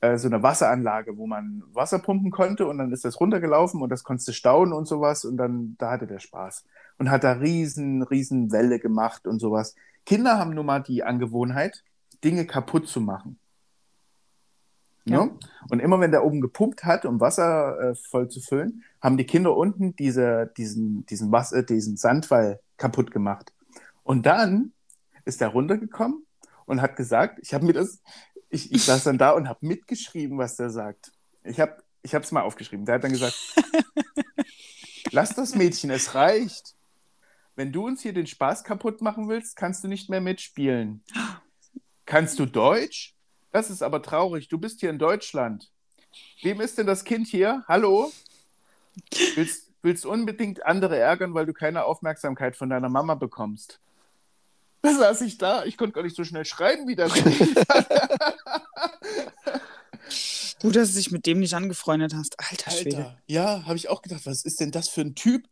[SPEAKER 3] äh, so eine Wasseranlage, wo man Wasser pumpen konnte und dann ist das runtergelaufen und das konntest du stauen und sowas. Und dann, da hatte der Spaß. Und hat da riesen, riesen Welle gemacht und sowas. Kinder haben nun mal die Angewohnheit, Dinge kaputt zu machen.
[SPEAKER 4] Ja.
[SPEAKER 3] Ne? Und immer wenn der oben gepumpt hat, um Wasser äh, voll zu füllen, haben die Kinder unten diese, diesen, diesen, Wasser, diesen Sandwall kaputt gemacht. Und dann ist er runtergekommen und hat gesagt, ich habe mir das, ich, ich saß dann da und habe mitgeschrieben, was der sagt. Ich habe ich es mal aufgeschrieben. Der hat dann gesagt, lass das Mädchen, es reicht. Wenn du uns hier den Spaß kaputt machen willst, kannst du nicht mehr mitspielen. Kannst du Deutsch? Das ist aber traurig. Du bist hier in Deutschland. wem ist denn das Kind hier? Hallo? Willst, willst unbedingt andere ärgern, weil du keine Aufmerksamkeit von deiner Mama bekommst? Da saß ich da, ich konnte gar nicht so schnell schreiben wie das.
[SPEAKER 4] Gut, dass du dich mit dem nicht angefreundet hast. Alter Schwede.
[SPEAKER 3] Alter, ja, habe ich auch gedacht, was ist denn das für ein Typ?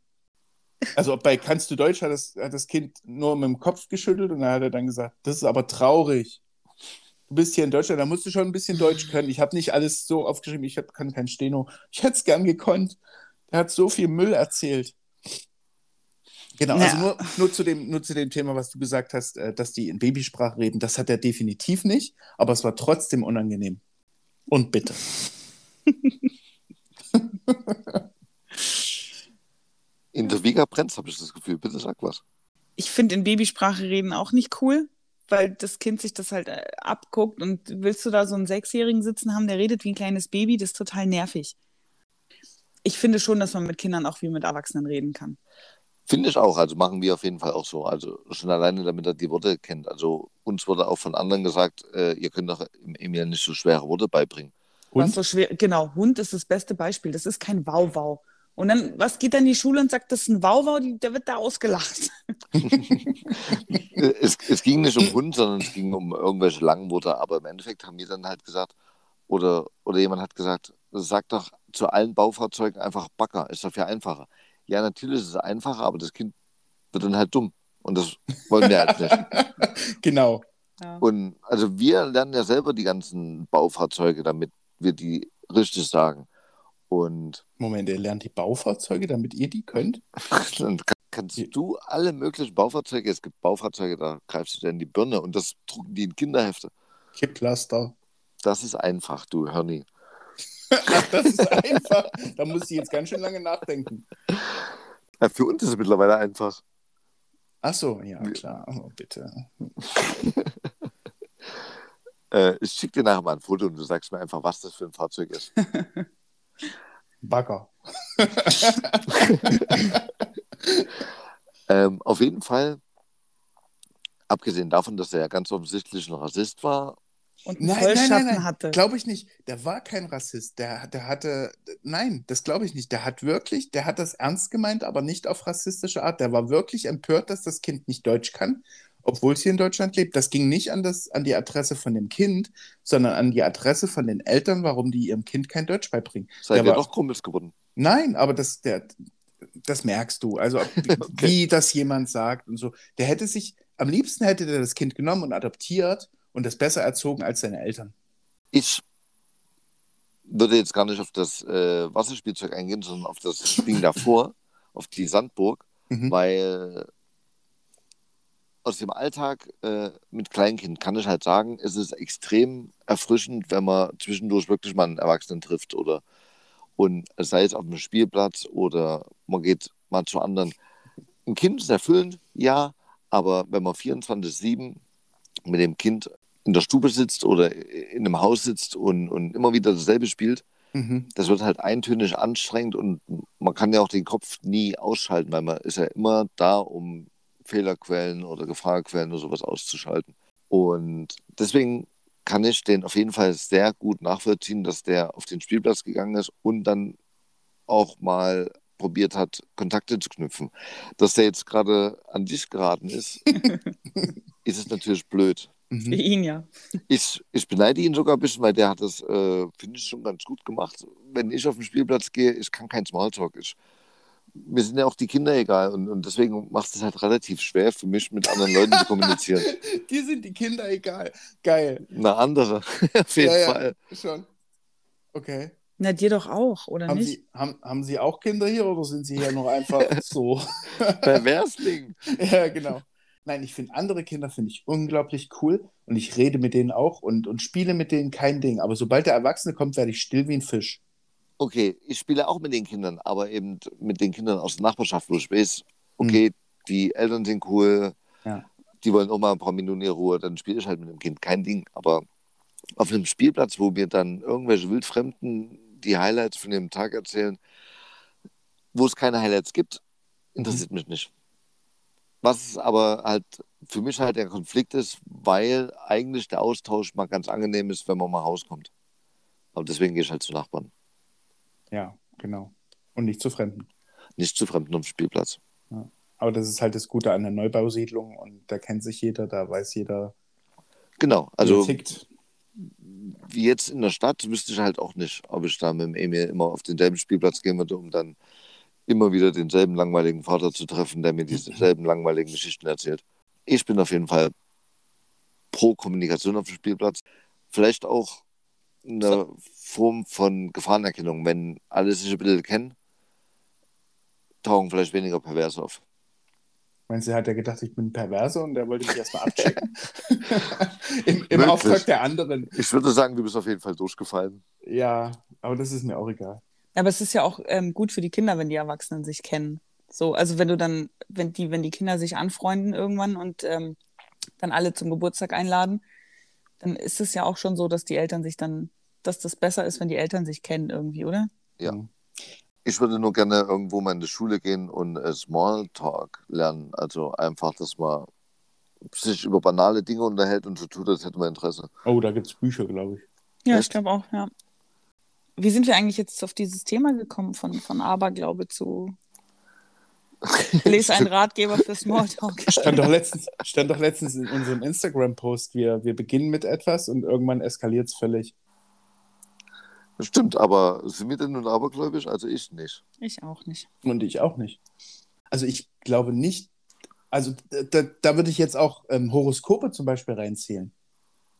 [SPEAKER 3] Also bei Kannst du Deutsch hat das, hat das Kind nur mit dem Kopf geschüttelt und dann hat er dann gesagt, das ist aber traurig. Du bist hier in Deutschland, da musst du schon ein bisschen Deutsch können. Ich habe nicht alles so aufgeschrieben, ich hab, kann kein Steno. Ich hätte es gern gekonnt. Der hat so viel Müll erzählt. Genau, also
[SPEAKER 4] Ja.
[SPEAKER 3] nur, nur, zu dem, nur zu dem Thema, was du gesagt hast, äh, dass die in Babysprache reden, das hat er definitiv nicht, aber es war trotzdem unangenehm. Und bitte.
[SPEAKER 2] In der Vega brennt habe ich das Gefühl. Bitte sag was.
[SPEAKER 4] Ich finde in Babysprache reden auch nicht cool, weil das Kind sich das halt äh, abguckt und willst du da so einen Sechsjährigen sitzen haben, der redet wie ein kleines Baby, das ist total nervig. Ich finde schon, dass man mit Kindern auch wie mit Erwachsenen reden kann.
[SPEAKER 2] Finde ich auch. Also machen wir auf jeden Fall auch so. Also schon alleine, damit er die Worte kennt. Also uns wurde auch von anderen gesagt, äh, ihr könnt doch Emil nicht so schwere Worte beibringen.
[SPEAKER 4] Was
[SPEAKER 3] Und
[SPEAKER 4] so schwer, genau, Hund ist das beste Beispiel. Das ist kein Wauwau. Und dann, was geht dann in die Schule und sagt, das ist ein Wauwau, die, der wird da ausgelacht.
[SPEAKER 2] Es, es ging nicht um Hund, sondern es ging um irgendwelche langen Worte. Aber im Endeffekt haben wir dann halt gesagt, oder, oder jemand hat gesagt, sag doch zu allen Baufahrzeugen einfach Bagger. Ist doch viel einfacher. Ja, natürlich ist es einfacher, aber das Kind wird dann halt dumm. Und das wollen wir halt nicht.
[SPEAKER 3] genau.
[SPEAKER 2] Und also wir lernen ja selber die ganzen Baufahrzeuge, damit wir die richtig sagen. Und
[SPEAKER 3] Moment, ihr lernt die Baufahrzeuge, damit ihr die könnt?
[SPEAKER 2] dann kann- kannst du alle möglichen Baufahrzeuge, es gibt Baufahrzeuge, da greifst du dir in die Birne und das drucken die in Kinderhefte.
[SPEAKER 3] Kipplaster.
[SPEAKER 2] Das ist einfach, du Hörni.
[SPEAKER 3] Ach, das ist einfach. Da muss ich jetzt ganz schön lange nachdenken.
[SPEAKER 2] Ja, für uns ist es mittlerweile einfach.
[SPEAKER 3] Ach so, ja, klar. Oh, bitte.
[SPEAKER 2] Äh, ich schicke dir nachher mal ein Foto und du sagst mir einfach, was das für ein Fahrzeug ist.
[SPEAKER 3] Bagger.
[SPEAKER 2] ähm, auf jeden Fall, abgesehen davon, dass er ja ganz offensichtlich ein Rassist war,
[SPEAKER 4] Und
[SPEAKER 3] Nein, nein,
[SPEAKER 4] Vollschatten
[SPEAKER 3] nein, nein.
[SPEAKER 4] hatte.
[SPEAKER 3] Glaube ich nicht. Der war kein Rassist. Der, der hatte, nein, das glaube ich nicht. Der hat wirklich, der hat das ernst gemeint, aber nicht auf rassistische Art. Der war wirklich empört, dass das Kind nicht Deutsch kann, obwohl es hier in Deutschland lebt. Das ging nicht an, das, an die Adresse von dem Kind, sondern an die Adresse von den Eltern, warum die ihrem Kind kein Deutsch beibringen.
[SPEAKER 2] seid ihr doch Kumpels geworden.
[SPEAKER 3] Nein, aber das, der, das merkst du. Also, wie, wie das jemand sagt und so. Der hätte sich, am liebsten hätte der das Kind genommen und adoptiert und das besser erzogen als seine Eltern.
[SPEAKER 2] Ich würde jetzt gar nicht auf das äh, Wasserspielzeug eingehen, sondern auf das Ding davor, auf die Sandburg,
[SPEAKER 3] Mhm.
[SPEAKER 2] weil aus dem Alltag äh, mit Kleinkind kann ich halt sagen, es ist extrem erfrischend, wenn man zwischendurch wirklich mal einen Erwachsenen trifft oder und sei es auf einem Spielplatz oder man geht mal zu anderen. Ein Kind ist erfüllend, ja, aber wenn man 24-7 mit dem Kind in der Stube sitzt oder in einem Haus sitzt und, und immer wieder dasselbe spielt,
[SPEAKER 3] Mhm.
[SPEAKER 2] das wird halt eintönig anstrengend und man kann ja auch den Kopf nie ausschalten, weil man ist ja immer da, um Fehlerquellen oder Gefahrquellen oder sowas auszuschalten. Und deswegen kann ich den auf jeden Fall sehr gut nachvollziehen, dass der auf den Spielplatz gegangen ist und dann auch mal probiert hat, Kontakte zu knüpfen. Dass der jetzt gerade an dich geraten ist, ist es natürlich blöd.
[SPEAKER 4] Für
[SPEAKER 3] Mhm.
[SPEAKER 4] ihn ja.
[SPEAKER 2] Ich, ich beneide ihn sogar ein bisschen, weil der hat das, äh, finde ich, schon ganz gut gemacht. Wenn ich auf den Spielplatz gehe, ich kann kein Smalltalk. Ich, mir sind ja auch die Kinder egal und, und deswegen macht es halt relativ schwer für mich, mit anderen Leuten zu kommunizieren.
[SPEAKER 3] Dir sind die Kinder egal. Geil.
[SPEAKER 2] Eine andere, auf jeden
[SPEAKER 3] Ja, ja.
[SPEAKER 2] Fall.
[SPEAKER 3] Schon. Okay.
[SPEAKER 4] Na, dir doch auch, oder
[SPEAKER 3] Haben
[SPEAKER 4] nicht?
[SPEAKER 3] Sie, haben, haben Sie auch Kinder hier oder sind Sie hier nur einfach so?
[SPEAKER 2] Perversling.
[SPEAKER 3] ja, genau. Nein, ich finde andere Kinder finde ich unglaublich cool und ich rede mit denen auch und, und spiele mit denen kein Ding. Aber sobald der Erwachsene kommt, werde ich still wie ein Fisch.
[SPEAKER 2] Okay, ich spiele auch mit den Kindern, aber eben mit den Kindern aus der Nachbarschaft, wo ich weiß, okay, die Eltern sind cool,
[SPEAKER 3] Ja.
[SPEAKER 2] die wollen auch mal ein paar Minuten ihre Ruhe, dann spiele ich halt mit dem Kind, kein Ding. Aber auf einem Spielplatz, wo mir dann irgendwelche Wildfremden die Highlights von dem Tag erzählen, wo es keine Highlights gibt, interessiert mich nicht. Was aber halt für mich halt der Konflikt ist, weil eigentlich der Austausch mal ganz angenehm ist, wenn man mal rauskommt. Aber deswegen gehe ich halt zu Nachbarn.
[SPEAKER 3] Ja, genau. Und nicht zu Fremden.
[SPEAKER 2] Nicht zu Fremden auf dem Spielplatz.
[SPEAKER 3] Aber das ist halt das Gute an der Neubausiedlung und da kennt sich jeder, da weiß jeder,
[SPEAKER 2] Genau, also
[SPEAKER 3] tickt.
[SPEAKER 2] wie jetzt in der Stadt wüsste ich halt auch nicht, ob ich da mit dem Emil immer auf denselben Spielplatz gehen würde, um dann immer wieder denselben langweiligen Vater zu treffen, der mir dieselben langweiligen Geschichten erzählt. Ich bin auf jeden Fall pro Kommunikation auf dem Spielplatz. Vielleicht auch eine Form von Gefahrenerkennung. Wenn alle sich ein bisschen kennen, tauchen vielleicht weniger Perverse auf.
[SPEAKER 3] Meinst du, hat er gedacht, ich bin perverse und der wollte mich erstmal abchecken? Im im. Auftrag der anderen.
[SPEAKER 2] Ich würde sagen, du bist auf jeden Fall durchgefallen.
[SPEAKER 3] Ja, aber das ist mir auch egal.
[SPEAKER 4] Aber es ist ja auch ähm, gut für die Kinder, wenn die Erwachsenen sich kennen. So, also wenn du dann, wenn die, wenn die Kinder sich anfreunden irgendwann und ähm, dann alle zum Geburtstag einladen, dann ist es ja auch schon so, dass die Eltern sich dann, dass das besser ist, wenn die Eltern sich kennen irgendwie, oder?
[SPEAKER 2] Ja.
[SPEAKER 3] Mhm.
[SPEAKER 2] Ich würde nur gerne irgendwo mal in die Schule gehen und äh, Smalltalk lernen. Also einfach, dass man sich über banale Dinge unterhält und so tut, als hätte man Interesse.
[SPEAKER 3] Oh, da gibt es Bücher, glaube ich.
[SPEAKER 4] Ja,
[SPEAKER 2] Echt?
[SPEAKER 4] ich glaube auch, ja. Wie sind wir eigentlich jetzt auf dieses Thema gekommen, von, von Aberglaube zu Lese einen Ratgeber für Smalltalk?
[SPEAKER 3] Stand doch letztens, stand doch letztens in unserem Instagram-Post, wir, wir beginnen mit etwas und irgendwann eskaliert es völlig.
[SPEAKER 2] Stimmt, aber sind wir denn nun abergläubisch? Also ich nicht.
[SPEAKER 4] Ich auch nicht.
[SPEAKER 3] Und ich auch nicht. Also ich glaube nicht, also da, da würde ich jetzt auch ähm, Horoskope zum Beispiel reinzählen.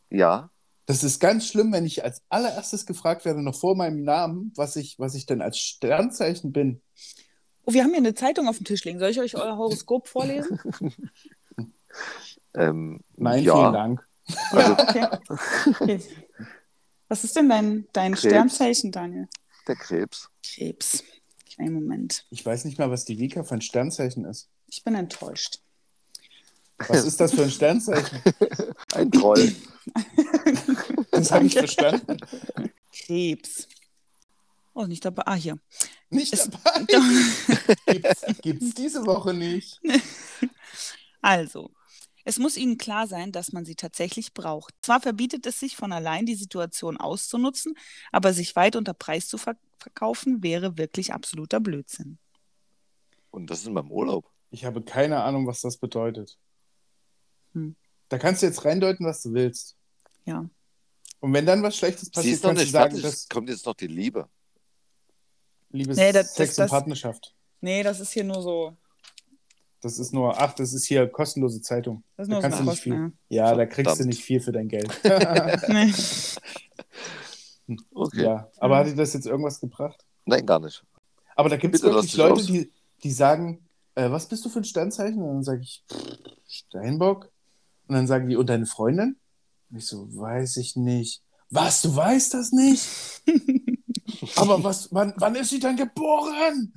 [SPEAKER 2] Ja,
[SPEAKER 3] Das ist ganz schlimm, wenn ich als allererstes gefragt werde, noch vor meinem Namen, was ich, was ich denn als Sternzeichen bin.
[SPEAKER 4] Oh, wir haben hier eine Zeitung auf dem Tisch liegen. Soll ich euch euer Horoskop vorlesen?
[SPEAKER 2] ähm,
[SPEAKER 3] Nein,
[SPEAKER 2] ja.
[SPEAKER 3] vielen Dank.
[SPEAKER 2] Also
[SPEAKER 4] okay. okay. Was ist denn dein, dein
[SPEAKER 2] Krebs.
[SPEAKER 4] Sternzeichen, Daniel?
[SPEAKER 2] der Krebs.
[SPEAKER 4] Krebs. Kleinen Moment.
[SPEAKER 3] Ich weiß nicht mal, was die Vika für ein Sternzeichen ist.
[SPEAKER 4] Ich bin enttäuscht.
[SPEAKER 3] Was ist das für ein Sternzeichen?
[SPEAKER 2] Ein Troll.
[SPEAKER 3] Das habe ich verstanden.
[SPEAKER 4] Krebs. Oh, nicht dabei. Ah, hier.
[SPEAKER 3] Nicht
[SPEAKER 4] Es-
[SPEAKER 3] dabei. Gibt's, gibt's diese Woche nicht.
[SPEAKER 4] Also, es muss Ihnen klar sein, dass man sie tatsächlich braucht. Zwar verbietet es sich von allein, die Situation auszunutzen, aber sich weit unter Preis zu ver verkaufen, wäre wirklich absoluter Blödsinn.
[SPEAKER 2] Und das ist in meinem Urlaub.
[SPEAKER 3] Ich habe keine Ahnung, was das bedeutet.
[SPEAKER 4] Hm.
[SPEAKER 3] Da kannst du jetzt reindeuten, was du willst.
[SPEAKER 4] Ja.
[SPEAKER 3] Und wenn dann was Schlechtes
[SPEAKER 2] Sie
[SPEAKER 3] passiert, kannst du sagen,
[SPEAKER 2] Es kommt jetzt noch die Liebe.
[SPEAKER 3] Liebes
[SPEAKER 4] Nee, das-
[SPEAKER 3] Sex
[SPEAKER 4] das-
[SPEAKER 3] und Partnerschaft.
[SPEAKER 4] Nee, das ist hier nur so.
[SPEAKER 3] Das ist nur, ach, das ist hier kostenlose Zeitung.
[SPEAKER 4] Das ist
[SPEAKER 3] Da
[SPEAKER 4] nur
[SPEAKER 3] kannst
[SPEAKER 4] so
[SPEAKER 3] du nicht viel.
[SPEAKER 4] Kosten,
[SPEAKER 3] Ja, da kriegst du nicht viel für dein Geld.
[SPEAKER 4] ja. nee.
[SPEAKER 2] Okay.
[SPEAKER 3] Ja, aber hat dir das jetzt irgendwas gebracht?
[SPEAKER 2] Nein, gar nicht.
[SPEAKER 3] Aber da gibt es wirklich Leute, die, die sagen, äh, was bist du für ein Sternzeichen? Und dann sage ich, Steinbock. Und dann sagen die, und deine Freundin? Und ich so, weiß ich nicht. Was, du weißt das nicht? Aber was, wann, wann ist sie denn geboren?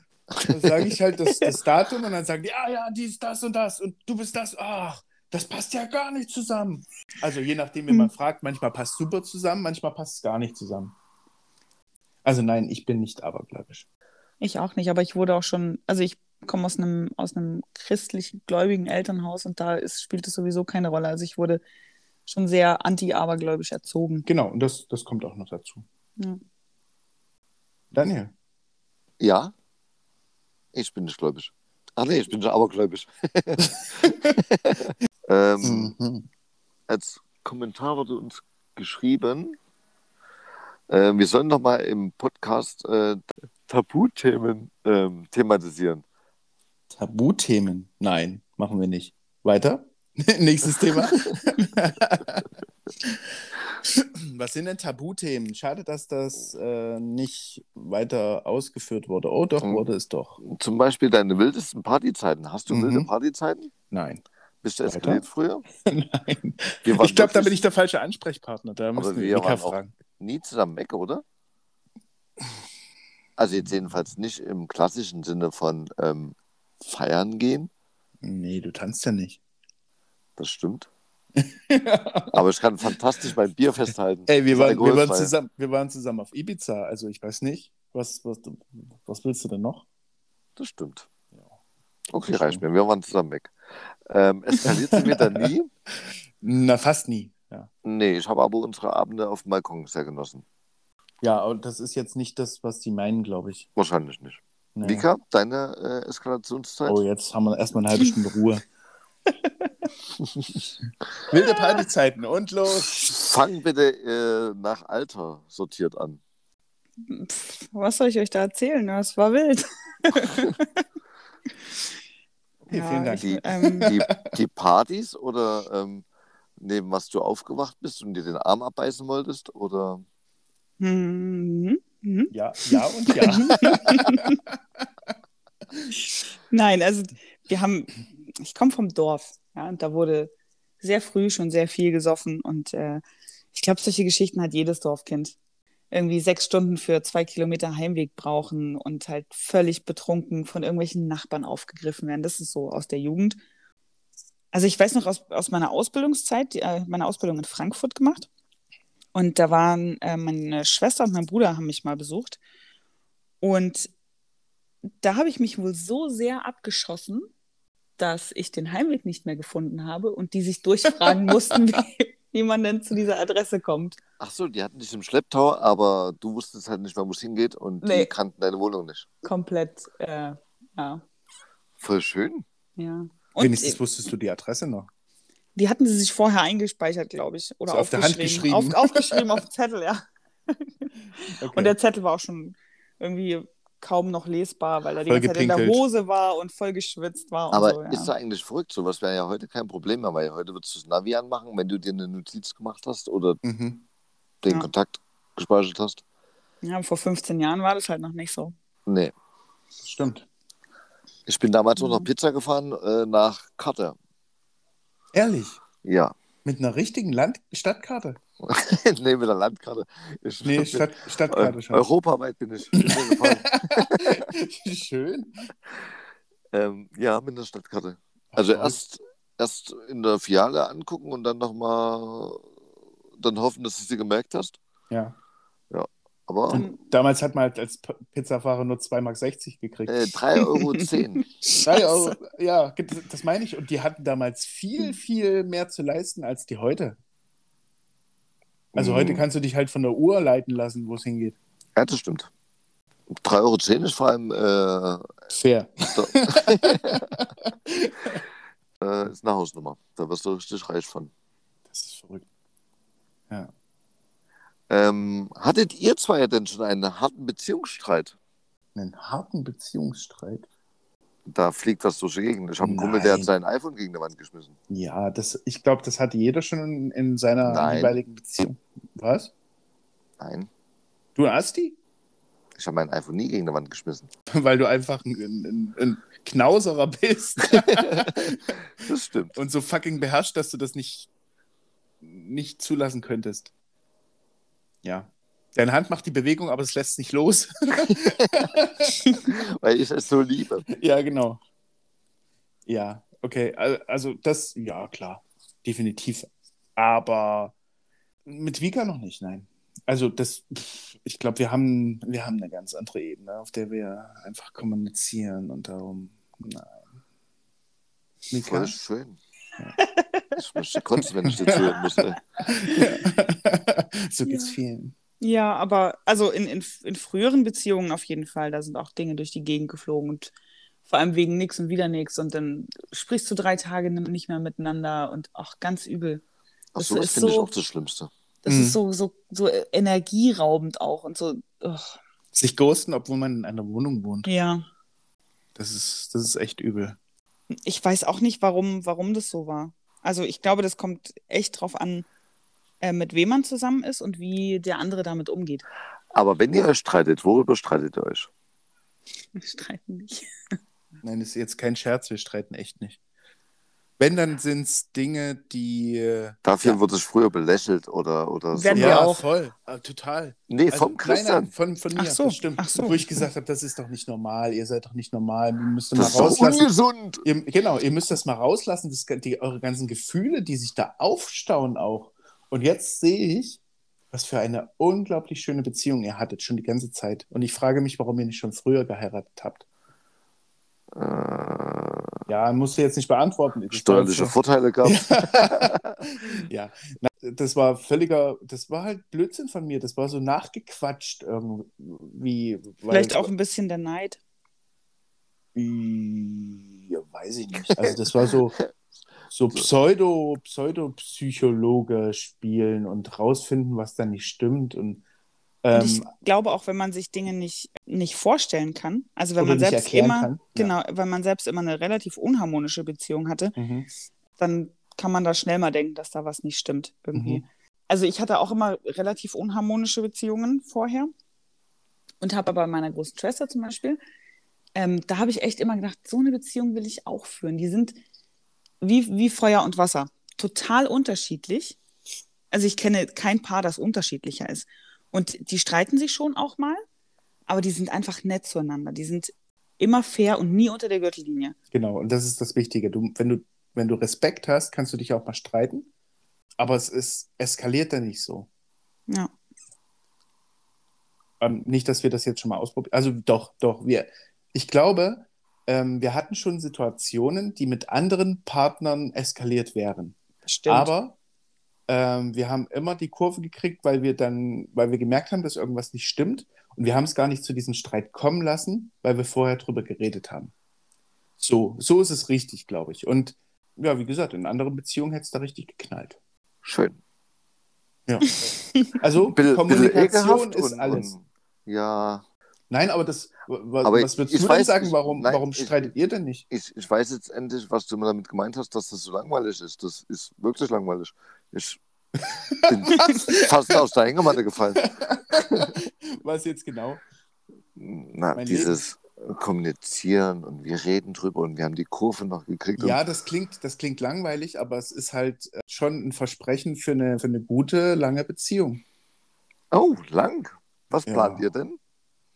[SPEAKER 3] Dann sage ich halt das, das Datum und dann sagen die, ah ja, die ist das und das und du bist das. Ach, das passt ja gar nicht zusammen. Also je nachdem, wie man fragt, manchmal passt super zusammen, manchmal passt es gar nicht zusammen. Also nein, ich bin nicht abergläubisch.
[SPEAKER 4] Ich auch nicht, aber ich wurde auch schon, also ich komme aus einem, aus einem christlich gläubigen Elternhaus und da ist, spielt es sowieso keine Rolle. Also ich wurde schon sehr anti-abergläubisch erzogen.
[SPEAKER 3] Genau, und das, das kommt auch noch dazu.
[SPEAKER 4] Ja.
[SPEAKER 3] Daniel,
[SPEAKER 2] Ja? Ich bin nicht gläubig. Ach nee, ich bin schon abergläubisch. ähm,
[SPEAKER 3] Mhm.
[SPEAKER 2] als Kommentar wurde uns geschrieben, äh, wir sollen noch mal im Podcast äh, Tabuthemen ähm, thematisieren.
[SPEAKER 3] Tabuthemen? Nein, machen wir nicht. Weiter? Nächstes Thema. Was sind denn Tabuthemen? Schade, dass das äh, nicht weiter ausgeführt wurde. Oh, doch,
[SPEAKER 2] Mhm.
[SPEAKER 3] wurde es doch.
[SPEAKER 2] Zum Beispiel deine wildesten Partyzeiten. Hast du
[SPEAKER 3] Mhm.
[SPEAKER 2] wilde Partyzeiten?
[SPEAKER 3] Nein.
[SPEAKER 2] Bist du eskaliert früher?
[SPEAKER 3] Nein. Ich glaube, da bin ich der falsche Ansprechpartner. Da müssen wir Mika fragen.
[SPEAKER 2] nie zusammen weg, oder? Also jetzt jedenfalls nicht im klassischen Sinne von ähm, feiern gehen.
[SPEAKER 3] Nee, du tanzt ja nicht.
[SPEAKER 2] Das stimmt. Aber ich kann fantastisch mein Bier festhalten.
[SPEAKER 3] Ey, wir waren, wir, waren zusammen, wir waren zusammen auf Ibiza. Also ich weiß nicht, was, was, was willst du denn noch?
[SPEAKER 2] Das stimmt. Okay,
[SPEAKER 3] Das
[SPEAKER 2] reicht
[SPEAKER 3] stimmt.
[SPEAKER 2] mir. Wir waren zusammen weg. Ähm, eskaliert sie dann nie?
[SPEAKER 3] Na, fast nie. Ja.
[SPEAKER 2] Nee, ich habe aber unsere Abende auf dem Balkon sehr genossen.
[SPEAKER 3] Ja, aber das ist jetzt nicht das, was die meinen, glaube ich.
[SPEAKER 2] Wahrscheinlich nicht.
[SPEAKER 3] Nee.
[SPEAKER 2] Vika, deine äh, Eskalationszeit?
[SPEAKER 3] Oh, jetzt haben wir erstmal eine halbe Stunde Ruhe. Wilde Partyzeiten und los.
[SPEAKER 2] Fang bitte äh, nach Alter sortiert an.
[SPEAKER 4] Pff, was soll ich euch da erzählen? Das war wild.
[SPEAKER 3] Okay, vielen Dank.
[SPEAKER 4] Ich, ähm,
[SPEAKER 2] Die, die Partys oder ähm, neben was du aufgewacht bist und dir den Arm abbeißen wolltest? Oder
[SPEAKER 4] mhm, mhm.
[SPEAKER 3] Ja, ja und ja.
[SPEAKER 4] Nein, also wir haben, ich komme vom Dorf, ja, und da wurde sehr früh schon sehr viel gesoffen und äh, ich glaube, solche Geschichten hat jedes Dorfkind. Irgendwie sechs Stunden für zwei Kilometer Heimweg brauchen und halt völlig betrunken von irgendwelchen Nachbarn aufgegriffen werden. Das ist so aus der Jugend. Also ich weiß noch aus, aus meiner Ausbildungszeit, die, äh, meine Ausbildung in Frankfurt gemacht. Und da waren äh, meine Schwester und mein Bruder haben mich mal besucht. Und da habe ich mich wohl so sehr abgeschossen, dass ich den Heimweg nicht mehr gefunden habe und die sich durchfragen mussten, wie, wie man denn zu dieser Adresse kommt.
[SPEAKER 2] ach so, die hatten dich im Schlepptau, aber du wusstest halt nicht mehr, wo es hingeht und die
[SPEAKER 4] Nee.
[SPEAKER 2] kannten deine Wohnung nicht.
[SPEAKER 4] Komplett, äh, ja.
[SPEAKER 2] Voll schön.
[SPEAKER 4] ja. Und
[SPEAKER 3] Wenigstens
[SPEAKER 4] äh,
[SPEAKER 3] wusstest du die Adresse noch.
[SPEAKER 4] die hatten sie sich vorher eingespeichert, glaube ich. Oder
[SPEAKER 3] So auf der Hand
[SPEAKER 4] aufgeschrieben.
[SPEAKER 3] geschrieben.
[SPEAKER 4] Auf, aufgeschrieben auf dem Zettel, ja.
[SPEAKER 3] Okay.
[SPEAKER 4] Und der Zettel war auch schon irgendwie kaum noch lesbar, weil er die ganze Zeit in der. Hose war und voll geschwitzt war. Und
[SPEAKER 2] Aber
[SPEAKER 4] so, ja.
[SPEAKER 2] ist da eigentlich verrückt? Sowas wäre ja heute kein Problem mehr, weil heute würdest du das Navi anmachen, wenn du dir eine Notiz gemacht hast oder
[SPEAKER 3] mhm.
[SPEAKER 2] den
[SPEAKER 4] Ja.
[SPEAKER 2] Kontakt gespeichert hast.
[SPEAKER 4] ja, vor 15 Jahren war das halt noch nicht so.
[SPEAKER 2] Nee.
[SPEAKER 3] das Stimmt.
[SPEAKER 2] Ich bin damals noch
[SPEAKER 4] Mhm.
[SPEAKER 2] nach Pizza gefahren äh, nach Karte.
[SPEAKER 3] Ehrlich?
[SPEAKER 2] Ja.
[SPEAKER 3] Mit einer richtigen Land Stadtkarte?
[SPEAKER 2] nee, mit der Landkarte. Ich
[SPEAKER 3] Nee, Stadt Stadtkarte schon.
[SPEAKER 2] Europaweit bin ich.
[SPEAKER 3] Schön.
[SPEAKER 2] ähm, ja, mit der Stadtkarte. Also
[SPEAKER 3] Ach,
[SPEAKER 2] erst, erst in der Filiale angucken und dann nochmal dann hoffen, dass du sie gemerkt hast.
[SPEAKER 3] Ja.
[SPEAKER 2] Aber
[SPEAKER 3] Und damals hat man halt als Pizzafahrer nur 2,60 Mark gekriegt.
[SPEAKER 2] äh, 3,10 Euro.
[SPEAKER 3] 3 Euro, ja, das meine ich. Und die hatten damals viel, viel mehr zu leisten als die heute. Also
[SPEAKER 2] Mhm.
[SPEAKER 3] heute kannst du dich halt von der Uhr leiten lassen, wo es hingeht.
[SPEAKER 2] Ja, das stimmt. 3,10 Euro ist vor allem äh,
[SPEAKER 3] Fair.
[SPEAKER 2] äh, ist eine Hausnummer. Da wirst du richtig reich von.
[SPEAKER 3] Das ist verrückt. Ja.
[SPEAKER 2] Ähm, hattet ihr zwei denn schon einen harten Beziehungsstreit?
[SPEAKER 3] Einen harten Beziehungsstreit.
[SPEAKER 2] Da fliegt was durch die Gegend. Ich habe einen Kumpel, der hat sein iPhone gegen die Wand geschmissen.
[SPEAKER 3] Ja, das, ich glaube, das hatte jeder schon in, in seiner
[SPEAKER 2] Nein.
[SPEAKER 3] jeweiligen Beziehung. Was?
[SPEAKER 2] Nein,
[SPEAKER 3] Du Asti?
[SPEAKER 2] ich habe mein iPhone nie gegen die Wand geschmissen.
[SPEAKER 3] Weil du einfach ein, ein, ein Knauserer bist
[SPEAKER 2] Das stimmt.
[SPEAKER 3] und so fucking beherrscht, dass du das nicht, nicht zulassen könntest. Ja. Deine Hand macht die Bewegung, aber es lässt nicht los.
[SPEAKER 2] Weil ich es so liebe.
[SPEAKER 3] ja, genau. Ja, okay. al- Also das, ja, klar. Definitiv. Aber mit Vika noch nicht, nein. Also das, ich glaube, wir haben, wir haben eine ganz andere Ebene, auf der wir einfach kommunizieren und darum, nein. Vika?
[SPEAKER 2] Voll schön. Ich möchte kotzen, wenn ich dir zuhören muss. Ey.
[SPEAKER 3] so geht's
[SPEAKER 4] Ja.
[SPEAKER 3] vielen.
[SPEAKER 4] Ja, aber also in, in, in früheren Beziehungen auf jeden Fall, da sind auch Dinge durch die Gegend geflogen und vor allem wegen nix und wieder nix und dann sprichst du drei Tage nicht mehr miteinander und auch ganz übel.
[SPEAKER 2] Ach
[SPEAKER 4] Das
[SPEAKER 2] so, das
[SPEAKER 4] ist
[SPEAKER 2] finde ich
[SPEAKER 4] so-
[SPEAKER 2] auch das Schlimmste.
[SPEAKER 4] Das
[SPEAKER 3] Mhm.
[SPEAKER 4] ist so, so, so energieraubend auch und so. ugh.
[SPEAKER 3] Sich ghosten, obwohl man in einer Wohnung wohnt.
[SPEAKER 4] Ja,
[SPEAKER 3] Das ist, das ist echt übel.
[SPEAKER 4] ich weiß auch nicht, warum, warum das so war. Also ich glaube, das kommt echt drauf an, äh, mit wem man zusammen ist und wie der andere damit umgeht.
[SPEAKER 2] Aber wenn ihr euch streitet, worüber streitet ihr euch?
[SPEAKER 4] Wir streiten nicht.
[SPEAKER 3] Nein, das ist jetzt kein Scherz, wir streiten echt nicht. Wenn, dann sind es Dinge, die. äh,
[SPEAKER 2] Dafür
[SPEAKER 3] Ja.
[SPEAKER 2] wurde ich früher belächelt oder, oder so.
[SPEAKER 4] Werden wir
[SPEAKER 3] ja,
[SPEAKER 4] auch.
[SPEAKER 3] voll. Ah, total.
[SPEAKER 2] Nee,
[SPEAKER 3] Also,
[SPEAKER 2] vom Christian.
[SPEAKER 3] Nein, von, von mir,
[SPEAKER 4] Ach so,
[SPEAKER 3] das stimmt.
[SPEAKER 4] ach so.
[SPEAKER 3] Wo ich gesagt habe, das ist doch nicht normal, ihr seid doch nicht normal, ihr müsst
[SPEAKER 2] Das
[SPEAKER 3] mal
[SPEAKER 2] ist doch
[SPEAKER 3] rauslassen.
[SPEAKER 2] ungesund.
[SPEAKER 3] Ihr, genau, ihr müsst das mal rauslassen, das, die, eure ganzen Gefühle, die sich da aufstauen auch. Und jetzt sehe ich, was für eine unglaublich schöne Beziehung ihr hattet, schon die ganze Zeit. Und ich frage mich, warum ihr nicht schon früher geheiratet habt.
[SPEAKER 2] Äh,
[SPEAKER 3] Ja, musst du jetzt nicht beantworten.
[SPEAKER 2] Steuerliche Vorteile gab.
[SPEAKER 3] ja. Na, das war völliger, das war halt Blödsinn von mir. Das war so nachgequatscht irgendwie.
[SPEAKER 4] Vielleicht auch ein bisschen der Neid.
[SPEAKER 3] Ja, weiß ich nicht. Also das war so, so Pseudo, Pseudo-Psychologe spielen und rausfinden, was da nicht stimmt. Und,
[SPEAKER 4] ähm, und ich glaube auch, wenn man sich Dinge nicht, nicht vorstellen kann, also wenn man selbst immer, kann. genau, ja. wenn man selbst immer eine relativ unharmonische Beziehung hatte, mhm. dann kann man da schnell mal denken, dass da was nicht stimmt irgendwie. Mhm. Also ich hatte auch immer relativ unharmonische Beziehungen vorher und habe aber meiner großen Schwester zum Beispiel, ähm, da habe ich echt immer gedacht, so eine Beziehung will ich auch führen. Die sind wie, wie Feuer und Wasser. Total unterschiedlich. Also ich kenne kein Paar, das unterschiedlicher ist. Und die streiten sich schon auch mal, aber die sind einfach nett zueinander. Die sind immer fair und nie unter der Gürtellinie.
[SPEAKER 3] Genau, und das ist das Wichtige. Du, wenn, du, wenn du Respekt hast, kannst du dich auch mal streiten, aber es ist, eskaliert dann nicht so.
[SPEAKER 4] Ja.
[SPEAKER 3] Ähm, nicht, dass wir das jetzt schon mal ausprobieren. Also doch, doch, wir, ich glaube, ähm, wir hatten schon Situationen, die mit anderen Partnern eskaliert wären.
[SPEAKER 4] Stimmt.
[SPEAKER 3] Aber ähm, wir haben immer die Kurve gekriegt, weil wir dann, weil wir gemerkt haben, dass irgendwas nicht stimmt. Und wir haben es gar nicht zu diesem Streit kommen lassen, weil wir vorher drüber geredet haben. So, so ist es richtig, glaube ich. Und ja, wie gesagt, in anderen Beziehungen hätte es da richtig geknallt.
[SPEAKER 2] Schön.
[SPEAKER 3] Ja. Also, Kommunikation ist
[SPEAKER 2] und,
[SPEAKER 3] alles.
[SPEAKER 2] Und, ja,
[SPEAKER 3] Nein, aber das, was,
[SPEAKER 2] aber
[SPEAKER 3] was würdest
[SPEAKER 2] ich
[SPEAKER 3] du
[SPEAKER 2] weiß,
[SPEAKER 3] denn sagen,
[SPEAKER 2] ich,
[SPEAKER 3] warum,
[SPEAKER 2] nein,
[SPEAKER 3] warum
[SPEAKER 2] ich,
[SPEAKER 3] streitet ihr denn nicht?
[SPEAKER 2] Ich, ich weiß jetzt endlich, was du mir damit gemeint hast, dass das so langweilig ist. Das ist wirklich langweilig. Ich bin fast aus der Hängematte gefallen.
[SPEAKER 3] was jetzt genau?
[SPEAKER 2] Na, mein dieses Leben? Kommunizieren und wir reden drüber und wir haben die Kurve noch gekriegt.
[SPEAKER 3] Ja, das klingt, das klingt langweilig, aber es ist halt äh, schon ein Versprechen für eine, für eine gute, lange Beziehung.
[SPEAKER 2] Oh, lang. Was ja. plant ihr denn?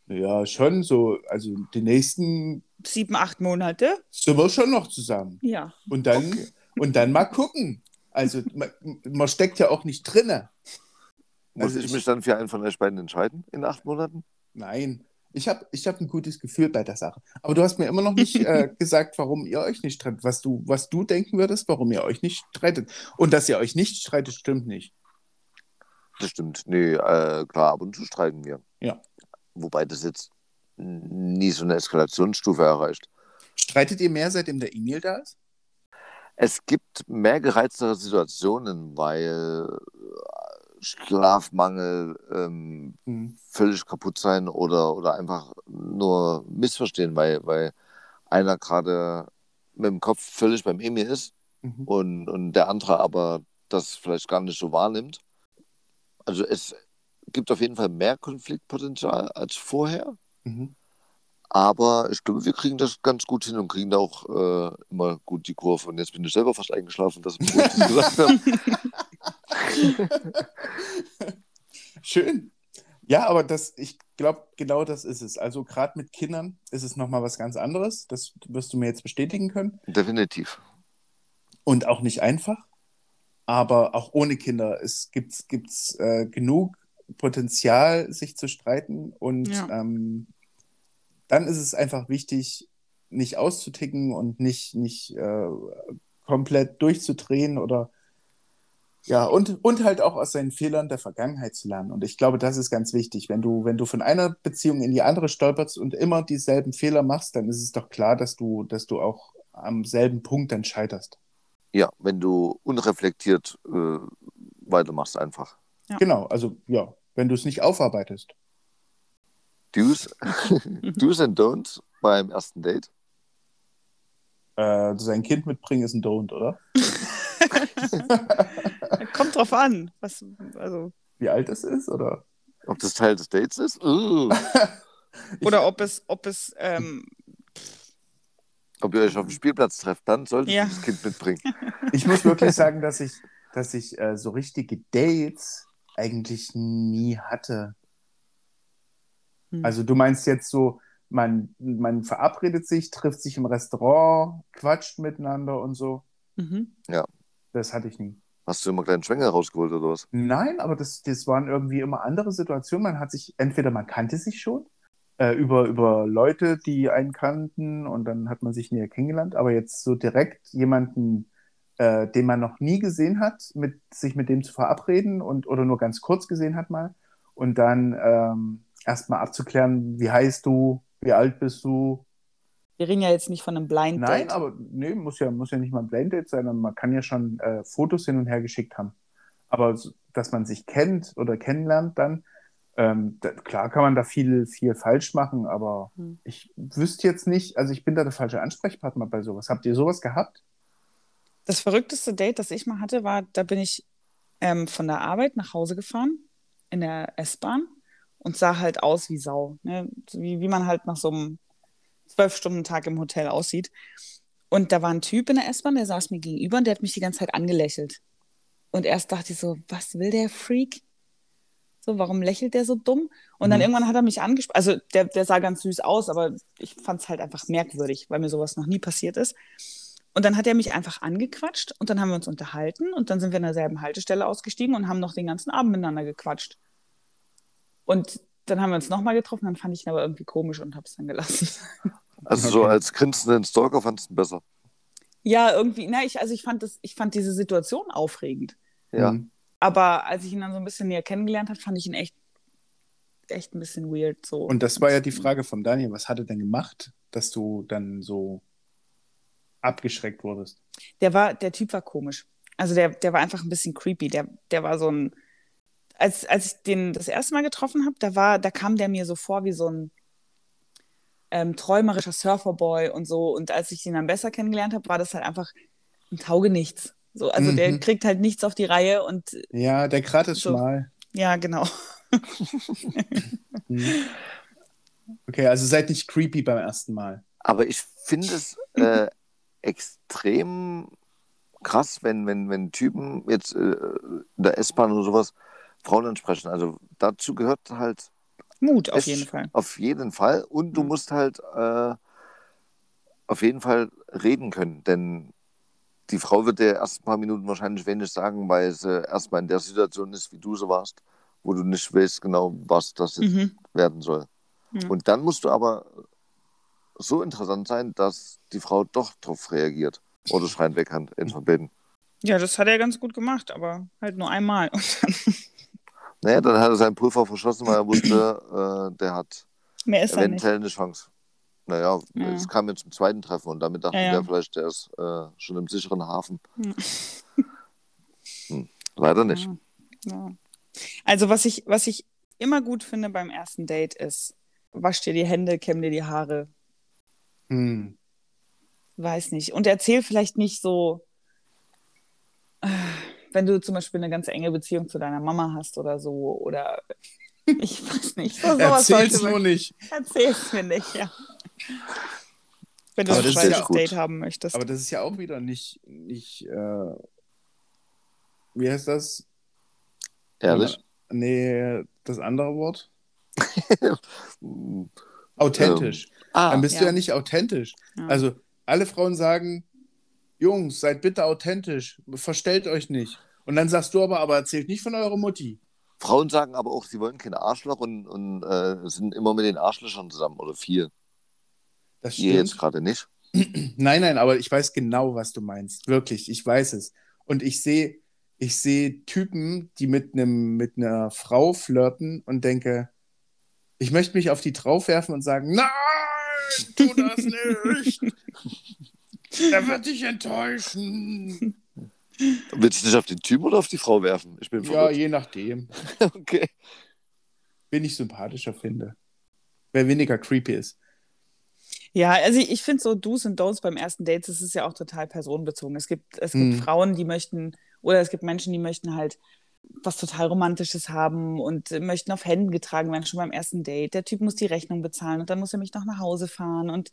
[SPEAKER 3] Ja, schon so. Also die nächsten
[SPEAKER 4] sieben, acht Monate
[SPEAKER 3] sind wir schon noch zusammen.
[SPEAKER 4] Ja.
[SPEAKER 3] Und dann, okay. und dann mal gucken. Also man, man steckt ja auch nicht drinne.
[SPEAKER 2] Muss also ich, ich mich dann für einen von euch beiden entscheiden in acht Monaten?
[SPEAKER 3] Nein. Ich habe ich hab ein gutes Gefühl bei der Sache. Aber du hast mir immer noch nicht äh, gesagt, warum ihr euch nicht streitet. Was du, was du denken würdest, warum ihr euch nicht streitet. Und dass ihr euch nicht streitet, stimmt nicht.
[SPEAKER 2] Das stimmt. Nee, äh, klar, ab und zu streiten wir.
[SPEAKER 3] Ja.
[SPEAKER 2] Wobei das jetzt nie so eine Eskalationsstufe erreicht.
[SPEAKER 3] Streitet ihr mehr, seitdem der E-Mail da ist?
[SPEAKER 2] Es gibt mehr gereiztere Situationen, weil äh, Schlafmangel, ähm, mhm. völlig kaputt sein oder, oder einfach nur missverstehen, weil, weil einer gerade mit dem Kopf völlig beim Emil ist mhm. und, und der andere aber das vielleicht gar nicht so wahrnimmt. Also es, gibt auf jeden Fall mehr Konfliktpotenzial als vorher. Mhm. Aber ich glaube, wir kriegen das ganz gut hin und kriegen da auch äh, immer gut die Kurve. Und jetzt bin ich selber fast eingeschlafen, dass ich das gesagt habe.
[SPEAKER 3] Schön. Ja, aber das, ich glaube, genau das ist es. Also gerade mit Kindern ist es nochmal was ganz anderes. Das wirst du mir jetzt bestätigen können.
[SPEAKER 2] Definitiv.
[SPEAKER 3] Und auch nicht einfach. Aber auch ohne Kinder gibt es äh, genug Potenzial, sich zu streiten. Und ja. ähm, dann ist es einfach wichtig, nicht auszuticken und nicht, nicht äh, komplett durchzudrehen oder ja, und, und halt auch aus seinen Fehlern der Vergangenheit zu lernen. Und ich glaube, das ist ganz wichtig. Wenn du, wenn du von einer Beziehung in die andere stolperst und immer dieselben Fehler machst, dann ist es doch klar, dass du, dass du auch am selben Punkt dann scheiterst.
[SPEAKER 2] Ja, wenn du unreflektiert äh, weitermachst einfach.
[SPEAKER 3] Ja. Genau, also ja, wenn du es nicht aufarbeitest.
[SPEAKER 2] Do's, Do's and Don'ts beim ersten Date?
[SPEAKER 3] Äh, sein Kind mitbringen ist ein Don't, oder?
[SPEAKER 4] Kommt drauf an. Was, also...
[SPEAKER 3] Wie alt es ist, oder?
[SPEAKER 2] Ob das Teil des Dates ist? Uh.
[SPEAKER 4] oder ob es, ob es ähm,
[SPEAKER 2] ob ihr euch auf dem Spielplatz trefft, dann solltet ja. ihr das Kind mitbringen.
[SPEAKER 3] Ich muss wirklich sagen, dass ich, dass ich äh, so richtige Dates eigentlich nie hatte. Hm. Also du meinst jetzt so, man, man verabredet sich, trifft sich im Restaurant, quatscht miteinander und so.
[SPEAKER 2] Mhm. Ja.
[SPEAKER 3] Das hatte ich nie.
[SPEAKER 2] Hast du immer kleinen Schwänger rausgeholt oder was?
[SPEAKER 3] Nein, aber das, das waren irgendwie immer andere Situationen. Man hat sich, entweder man kannte sich schon, äh, über, über Leute, die einen kannten und dann hat man sich näher kennengelernt, aber jetzt so direkt jemanden äh, den man noch nie gesehen hat, mit, sich mit dem zu verabreden und oder nur ganz kurz gesehen hat mal. Und dann ähm, erstmal abzuklären, wie heißt du, wie alt bist du.
[SPEAKER 4] Wir reden ja jetzt nicht von einem Blind Date.
[SPEAKER 3] Nein, aber nee, muss ja, muss ja nicht mal ein Blind Date sein, sondern man kann ja schon äh, Fotos hin und her geschickt haben. Aber dass man sich kennt oder kennenlernt dann, ähm, da, klar kann man da viel, viel falsch machen, aber
[SPEAKER 4] Hm.
[SPEAKER 3] ich wüsste jetzt nicht, also ich bin da der falsche Ansprechpartner bei sowas. Habt ihr sowas gehabt?
[SPEAKER 4] Das verrückteste Date, das ich mal hatte, war, da bin ich ähm, von der Arbeit nach Hause gefahren in der S-Bahn und sah halt aus wie Sau. Ne? Wie, wie man halt nach so einem Zwölf-Stunden-Tag im Hotel aussieht. Und da war ein Typ in der S-Bahn, der saß mir gegenüber und der hat mich die ganze Zeit angelächelt. Und erst dachte ich so, was will der Freak? So, warum lächelt der so dumm? Und dann
[SPEAKER 3] Mhm.
[SPEAKER 4] irgendwann hat er mich angesprochen. Also, der, der sah ganz süß aus, aber ich fand es halt einfach merkwürdig, weil mir sowas noch nie passiert ist. Und dann hat er mich einfach angequatscht und dann haben wir uns unterhalten und dann sind wir in derselben Haltestelle ausgestiegen und haben noch den ganzen Abend miteinander gequatscht. Und dann haben wir uns nochmal getroffen, dann fand ich ihn aber irgendwie komisch und habe es dann gelassen.
[SPEAKER 2] Also so als grinsenden Stalker fandest du ihn besser.
[SPEAKER 4] ja, irgendwie, na, ich, also ich fand das, ich fand diese Situation aufregend.
[SPEAKER 2] Ja.
[SPEAKER 3] Mhm.
[SPEAKER 4] Aber als ich ihn dann so ein bisschen näher kennengelernt habe, fand ich ihn echt, echt ein bisschen weird. So.
[SPEAKER 3] Und das war ja die Frage von Daniel, was hat er denn gemacht, dass du dann so abgeschreckt wurdest?
[SPEAKER 4] Der war, der Typ war komisch. Also der, der war einfach ein bisschen creepy. Der, der war so ein, als, als ich den das erste Mal getroffen habe, da war, da kam der mir so vor wie so ein ähm, träumerischer Surferboy und so. Und als ich ihn dann besser kennengelernt habe, war das halt einfach ein Taugenichts. So, also der
[SPEAKER 3] Mhm.
[SPEAKER 4] kriegt halt nichts auf die Reihe und
[SPEAKER 3] Ja, der Grat ist
[SPEAKER 4] So.
[SPEAKER 3] schmal.
[SPEAKER 4] ja, genau.
[SPEAKER 3] Mhm. Okay, also seid nicht creepy beim ersten Mal.
[SPEAKER 2] Aber ich finde es äh, extrem krass, wenn, wenn, wenn Typen jetzt äh, in der S-Bahn oder sowas Frauen ansprechen. Also dazu gehört halt
[SPEAKER 4] Mut auf
[SPEAKER 2] Es-
[SPEAKER 4] jeden Fall.
[SPEAKER 2] auf jeden Fall und du
[SPEAKER 4] Mhm.
[SPEAKER 2] musst halt äh, auf jeden Fall reden können, denn die Frau wird dir erst ein paar Minuten wahrscheinlich wenig sagen, weil sie erstmal in der Situation ist, wie du so warst, wo du nicht weißt genau, was das
[SPEAKER 4] Mhm.
[SPEAKER 2] werden soll.
[SPEAKER 4] Ja.
[SPEAKER 2] Und dann musst du aber so interessant sein, dass die Frau doch drauf reagiert oder schreien weg kann in Verbeten.
[SPEAKER 4] Ja, das hat er ganz gut gemacht, aber halt nur einmal.
[SPEAKER 2] Naja, dann hat er seinen Pulver verschossen, weil er wusste, äh, der hat
[SPEAKER 4] mehr ist nicht.
[SPEAKER 2] eventuell eine Chance. Naja,
[SPEAKER 4] Ja.
[SPEAKER 2] es kam jetzt zum zweiten Treffen und damit dachte
[SPEAKER 4] Ja, ja.
[SPEAKER 2] der vielleicht, der ist äh, schon im sicheren Hafen.
[SPEAKER 4] Ja.
[SPEAKER 2] Hm, leider nicht.
[SPEAKER 4] Also was ich, was ich immer gut finde beim ersten Date ist, wasch dir die Hände, kämm dir die Haare,
[SPEAKER 3] Hm.
[SPEAKER 4] weiß nicht. Und erzähl vielleicht nicht so, äh, wenn du zum Beispiel eine ganz enge Beziehung zu deiner Mama hast oder so, oder ich weiß nicht. So,
[SPEAKER 3] Erzähl's
[SPEAKER 4] sollte
[SPEAKER 3] nur nicht.
[SPEAKER 4] Erzähl's mir nicht, ja. Wenn du
[SPEAKER 3] Aber
[SPEAKER 4] ein
[SPEAKER 3] das ist
[SPEAKER 4] zweites
[SPEAKER 2] ja.
[SPEAKER 4] Date haben möchtest.
[SPEAKER 3] Aber das ist ja auch wieder nicht, nicht äh, wie heißt das?
[SPEAKER 2] Ehrlich?
[SPEAKER 3] Nee, das andere Wort? Authentisch.
[SPEAKER 2] Ah,
[SPEAKER 3] Dann bist du
[SPEAKER 4] ja.
[SPEAKER 3] ja nicht authentisch.
[SPEAKER 4] Ja.
[SPEAKER 3] Also alle Frauen sagen, Jungs, seid bitte authentisch, verstellt euch nicht. Und dann sagst du aber, aber erzählt nicht von eurer Mutti.
[SPEAKER 2] Frauen sagen aber auch, sie wollen keine Arschloch und, und äh, sind immer mit den Arschlöchern zusammen oder viel.
[SPEAKER 3] Das
[SPEAKER 2] Ihr jetzt
[SPEAKER 3] stimmt.
[SPEAKER 2] gerade nicht.
[SPEAKER 3] Nein, nein, aber ich weiß genau, was du meinst. Wirklich, ich weiß es. Und ich sehe, ich sehe Typen, die mit einem, mit einer Frau flirten und denke, ich möchte mich auf die draufwerfen und sagen, nein, tu das nicht. Er wird dich enttäuschen.
[SPEAKER 2] Willst du dich auf den Typ oder auf die Frau werfen? Ich bin
[SPEAKER 3] Ja, je nachdem.
[SPEAKER 2] okay.
[SPEAKER 3] Wen ich sympathischer finde. Wer weniger creepy ist.
[SPEAKER 4] Ja, also ich, ich finde so Do's und Don'ts beim ersten Date, das ist ja auch total personenbezogen. Es gibt, es gibt
[SPEAKER 3] Hm.
[SPEAKER 4] Frauen, die möchten, oder es gibt Menschen, die möchten halt was total Romantisches haben und möchten auf Händen getragen werden, schon beim ersten Date. Der Typ muss die Rechnung bezahlen und dann muss er mich noch nach Hause fahren und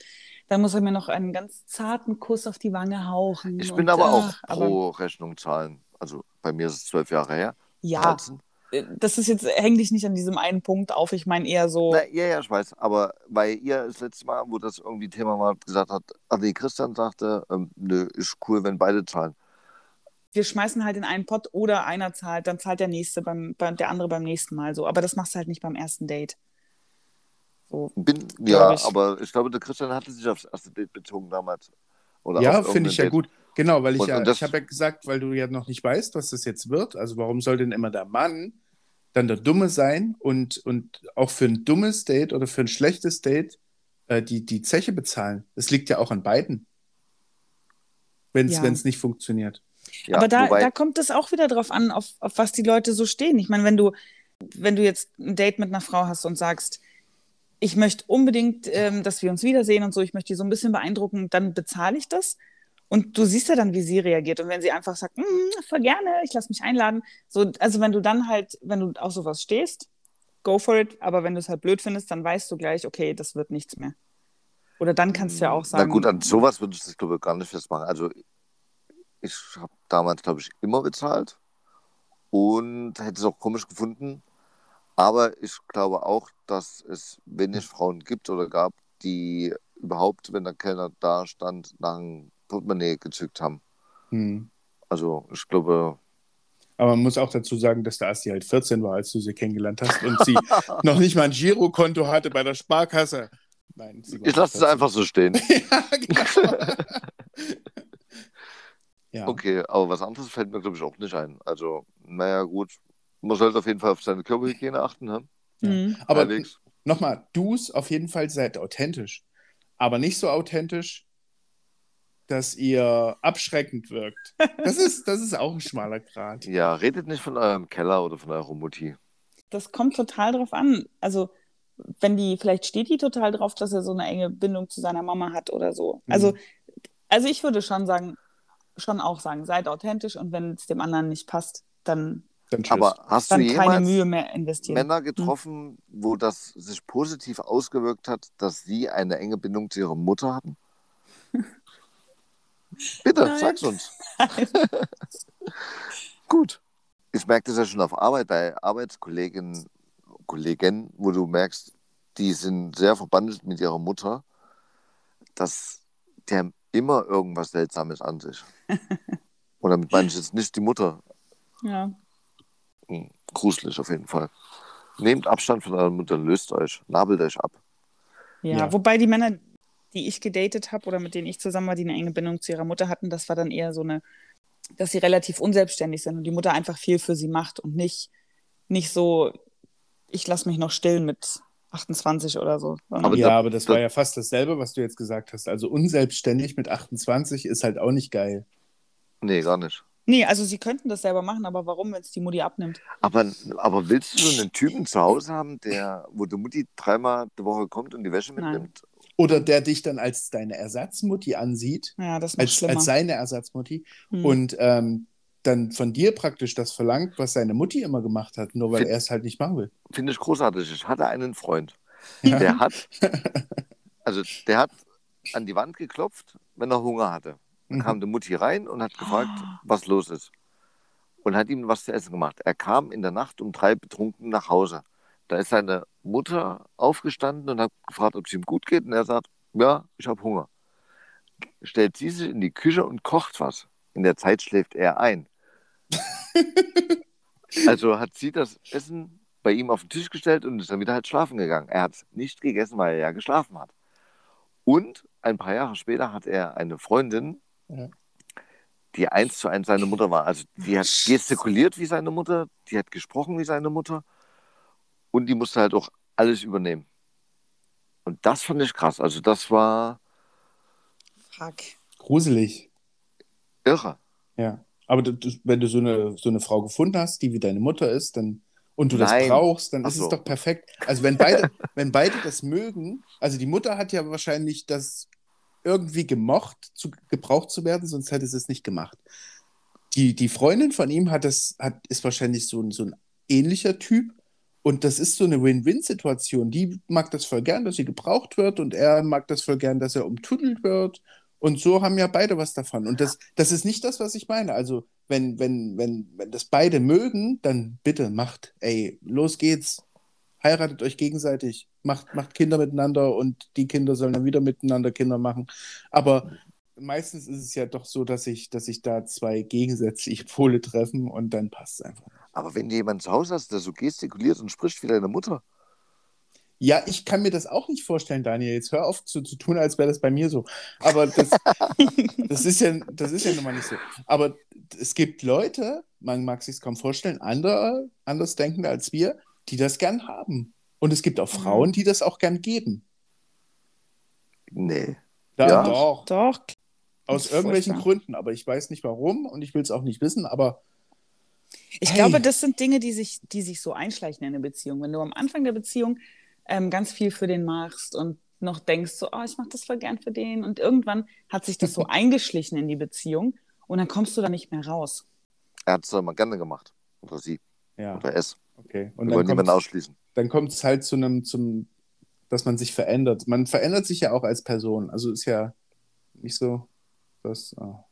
[SPEAKER 4] dann muss er mir noch einen ganz zarten Kuss auf die Wange hauchen.
[SPEAKER 2] Ich
[SPEAKER 4] und,
[SPEAKER 2] bin aber auch
[SPEAKER 4] ach, aber-
[SPEAKER 2] pro Rechnung zahlen. Also bei mir ist es zwölf Jahre her.
[SPEAKER 4] Ja,
[SPEAKER 2] 13.
[SPEAKER 4] äh, das ist jetzt, häng dich nicht an diesem einen Punkt auf. Ich meine eher so,
[SPEAKER 2] Na, ja, ja, ich weiß. Aber weil ihr das letzte Mal, wo das irgendwie Thema war, gesagt hat, ah nee, Christian sagte, ähm, nö, ist cool, wenn beide zahlen.
[SPEAKER 4] Wir schmeißen halt in einen Pott oder einer zahlt, dann zahlt der nächste beim, beim der andere beim nächsten Mal so. Aber das machst du halt nicht beim ersten Date. So.
[SPEAKER 2] Bin, ja,
[SPEAKER 4] ich.
[SPEAKER 2] aber ich glaube, der Christian hatte sich aufs erste Date bezogen damals. Oder
[SPEAKER 3] ja, finde ich ja
[SPEAKER 2] irgendein
[SPEAKER 3] gut. Genau, weil ich
[SPEAKER 2] Und-
[SPEAKER 3] ja,
[SPEAKER 2] und das-
[SPEAKER 3] ich habe ja gesagt, weil du ja noch nicht weißt, was das jetzt wird. Also warum soll denn immer der Mann dann der Dumme sein und, und auch für ein dummes Date oder für ein schlechtes Date äh, die, die Zeche bezahlen? Das liegt ja auch an beiden. Wenn es
[SPEAKER 4] Ja.
[SPEAKER 3] nicht funktioniert.
[SPEAKER 2] Ja,
[SPEAKER 4] Aber da,
[SPEAKER 2] wobei,
[SPEAKER 4] da kommt es auch wieder drauf an, auf, auf was die Leute so stehen. Ich meine, wenn du, wenn du jetzt ein Date mit einer Frau hast und sagst, ich möchte unbedingt, ähm, dass wir uns wiedersehen und so, ich möchte die so ein bisschen beeindrucken, dann bezahle ich das. Und du siehst ja dann, wie sie reagiert. Und wenn sie einfach sagt, "Mm, voll gerne, ich lasse mich einladen. So, also wenn du dann halt, wenn du auf sowas stehst, go for it. Aber wenn du es halt blöd findest, dann weißt du gleich, okay, das wird nichts mehr. Oder dann kannst du ja auch sagen.
[SPEAKER 2] na gut, an sowas würde ich das, glaube ich, gar nicht festmachen. Also, ich habe damals, glaube ich, immer bezahlt und hätte es auch komisch gefunden. Aber ich glaube auch, dass es wenig Frauen gibt oder gab, die überhaupt, wenn der Kellner da stand, nach einem Portemonnaie gezückt haben.
[SPEAKER 3] Hm.
[SPEAKER 2] Also, ich glaube,
[SPEAKER 3] Aber man muss auch dazu sagen, dass der Asti halt 14 war, als du sie kennengelernt hast und sie noch nicht mal ein Girokonto hatte bei der Sparkasse. Nein,
[SPEAKER 2] ich lasse es
[SPEAKER 3] 14.
[SPEAKER 2] einfach so stehen.
[SPEAKER 3] ja, genau. ja.
[SPEAKER 2] Okay, aber was anderes fällt mir, glaube ich, auch nicht ein. Also, naja, gut. Man sollte auf jeden Fall auf seine Körperhygiene achten, ne?
[SPEAKER 4] Mhm.
[SPEAKER 3] Aber nochmal, Du's auf jeden Fall seid authentisch. Aber nicht so authentisch, dass ihr abschreckend wirkt. Das ist, das ist auch ein schmaler Grad.
[SPEAKER 2] Ja, redet nicht von eurem Keller oder von eurer Mutti.
[SPEAKER 4] Das kommt total drauf an. Also, wenn die, vielleicht steht die total drauf, dass er so eine enge Bindung zu seiner Mama hat oder so. Also,
[SPEAKER 3] Mhm.
[SPEAKER 4] also ich würde schon sagen, schon auch sagen, seid authentisch und wenn es dem anderen nicht passt, dann.
[SPEAKER 2] Aber hast du jemals
[SPEAKER 4] Mühe mehr investieren.
[SPEAKER 2] Männer getroffen, wo das sich positiv ausgewirkt hat, dass sie eine enge Bindung zu ihrer Mutter hatten? Bitte,
[SPEAKER 4] Nein.
[SPEAKER 2] sag's uns. Gut. Ich merke das ja schon auf Arbeit bei Arbeitskolleginnen, Kollegen, wo du merkst, die sind sehr verbandelt mit ihrer Mutter, dass haben immer irgendwas Seltsames an sich. Und damit meine ich jetzt nicht die Mutter.
[SPEAKER 4] Ja.
[SPEAKER 2] Hm, Gruselig auf jeden Fall. Nehmt Abstand von eurer Mutter, löst euch, nabelt euch ab.
[SPEAKER 4] Ja,
[SPEAKER 3] Ja.
[SPEAKER 4] wobei die Männer, die ich gedatet habe oder mit denen ich zusammen war, die eine enge Bindung zu ihrer Mutter hatten, das war dann eher so eine, dass sie relativ unselbstständig sind und die Mutter einfach viel für sie macht und nicht, nicht so, ich lasse mich noch stillen mit 28 oder so.
[SPEAKER 2] Aber
[SPEAKER 3] ja,
[SPEAKER 2] da-
[SPEAKER 3] aber das
[SPEAKER 2] da-
[SPEAKER 3] war ja fast dasselbe, was du jetzt gesagt hast. Also unselbstständig mit 28 ist halt auch nicht geil.
[SPEAKER 2] Nee, gar nicht.
[SPEAKER 4] nee, also sie könnten das selber machen, aber warum, wenn es die Mutti abnimmt?
[SPEAKER 2] Aber, aber willst du so einen Typen zu Hause haben, der, wo die Mutti dreimal die Woche kommt und die Wäsche
[SPEAKER 4] Nein.
[SPEAKER 2] mitnimmt?
[SPEAKER 3] Oder der dich dann als deine Ersatzmutti ansieht,
[SPEAKER 4] Ja, das ist
[SPEAKER 3] als,
[SPEAKER 4] schlimmer.
[SPEAKER 3] als seine Ersatzmutti
[SPEAKER 4] Hm.
[SPEAKER 3] und ähm, dann von dir praktisch das verlangt, was seine Mutti immer gemacht hat, nur weil
[SPEAKER 2] Find-
[SPEAKER 3] er es halt nicht machen will.
[SPEAKER 2] Finde ich großartig. Ich hatte einen Freund,
[SPEAKER 3] Ja.
[SPEAKER 2] der hat, also der hat an die Wand geklopft, wenn er Hunger hatte. Dann
[SPEAKER 3] Mhm.
[SPEAKER 2] kam die Mutti rein und hat gefragt,
[SPEAKER 4] Ah.
[SPEAKER 2] was los ist. Und hat ihm was zu essen gemacht. Er kam in der Nacht um drei betrunken nach Hause. Da ist seine Mutter aufgestanden und hat gefragt, ob es ihm gut geht. Und er sagt, ja, ich habe Hunger. Stellt sie sich in die Küche und kocht was. In der Zeit schläft er ein. also hat sie das Essen bei ihm auf den Tisch gestellt und ist dann wieder halt schlafen gegangen. Er hat nicht gegessen, weil er ja geschlafen hat. Und ein paar Jahre später hat er eine Freundin, die eins zu eins seine Mutter war. Also die hat gestikuliert wie seine Mutter, die hat gesprochen wie seine Mutter und die musste halt auch alles übernehmen. Und das fand ich krass. Also das war
[SPEAKER 4] Fuck.
[SPEAKER 3] Gruselig.
[SPEAKER 2] irre.
[SPEAKER 3] Ja. Aber du, wenn du so eine, so eine Frau gefunden hast, die wie deine Mutter ist, dann und du
[SPEAKER 2] Nein.
[SPEAKER 3] das brauchst, dann
[SPEAKER 2] Ach
[SPEAKER 3] ist
[SPEAKER 2] so.
[SPEAKER 3] es doch perfekt. Also wenn beide, wenn beide das mögen, also die Mutter hat ja wahrscheinlich das irgendwie gemocht, zu, gebraucht zu werden, sonst hätte sie es nicht gemacht. Die, die Freundin von ihm hat das, hat, ist wahrscheinlich so ein, so ein ähnlicher Typ. Und das ist so eine Win-Win-Situation. Die mag das voll gern, dass sie gebraucht wird, und er mag das voll gern, dass er umtunnelt wird. Und so haben ja beide was davon. Und das, das ist nicht das, was ich meine. Also, wenn, wenn, wenn, wenn das beide mögen, dann bitte macht, ey, los geht's. Heiratet euch gegenseitig, macht, macht Kinder miteinander und die Kinder sollen dann wieder miteinander Kinder machen. Aber meistens ist es ja doch so, dass sich dass sich da zwei gegensätzliche Pole treffen und dann passt es einfach.
[SPEAKER 2] Aber wenn du jemanden zu Hause hast, der so gestikuliert und spricht wie deine Mutter,
[SPEAKER 3] Ja, ich kann mir das auch nicht vorstellen, Daniel. Jetzt hör auf zu, zu tun, als wäre das bei mir so. Aber das, das, ist ja, das ist ja nun mal nicht so. Aber es gibt Leute, man mag sich kaum vorstellen, andere, anders denkende als wir, die das gern haben. Und es gibt auch Frauen, die das auch gern geben.
[SPEAKER 2] Nee.
[SPEAKER 3] Da,
[SPEAKER 2] Ja.
[SPEAKER 3] Doch.
[SPEAKER 4] Doch.
[SPEAKER 3] Aus irgendwelchen
[SPEAKER 4] furchtbar.
[SPEAKER 3] Gründen. Aber ich weiß nicht warum und ich will es auch nicht wissen. Aber
[SPEAKER 4] Ich
[SPEAKER 3] Hey.
[SPEAKER 4] glaube, das sind Dinge, die sich, die sich so einschleichen in eine Beziehung. Wenn du am Anfang der Beziehung ähm, ganz viel für den machst und noch denkst, so, oh, ich mache das voll gern für den. Und irgendwann hat sich das so eingeschlichen in die Beziehung und dann kommst du da nicht mehr raus.
[SPEAKER 2] Er hat es immer gerne gemacht. Oder sie.
[SPEAKER 3] ja,
[SPEAKER 2] Oder es.
[SPEAKER 3] okay. Und
[SPEAKER 2] Wir wollen
[SPEAKER 3] dann
[SPEAKER 2] niemanden
[SPEAKER 3] kommt
[SPEAKER 2] ausschließen.
[SPEAKER 3] dann kommt es halt zu einem, zum, dass man sich verändert. Man verändert sich ja auch als Person. Also ist ja nicht so, dass. ah.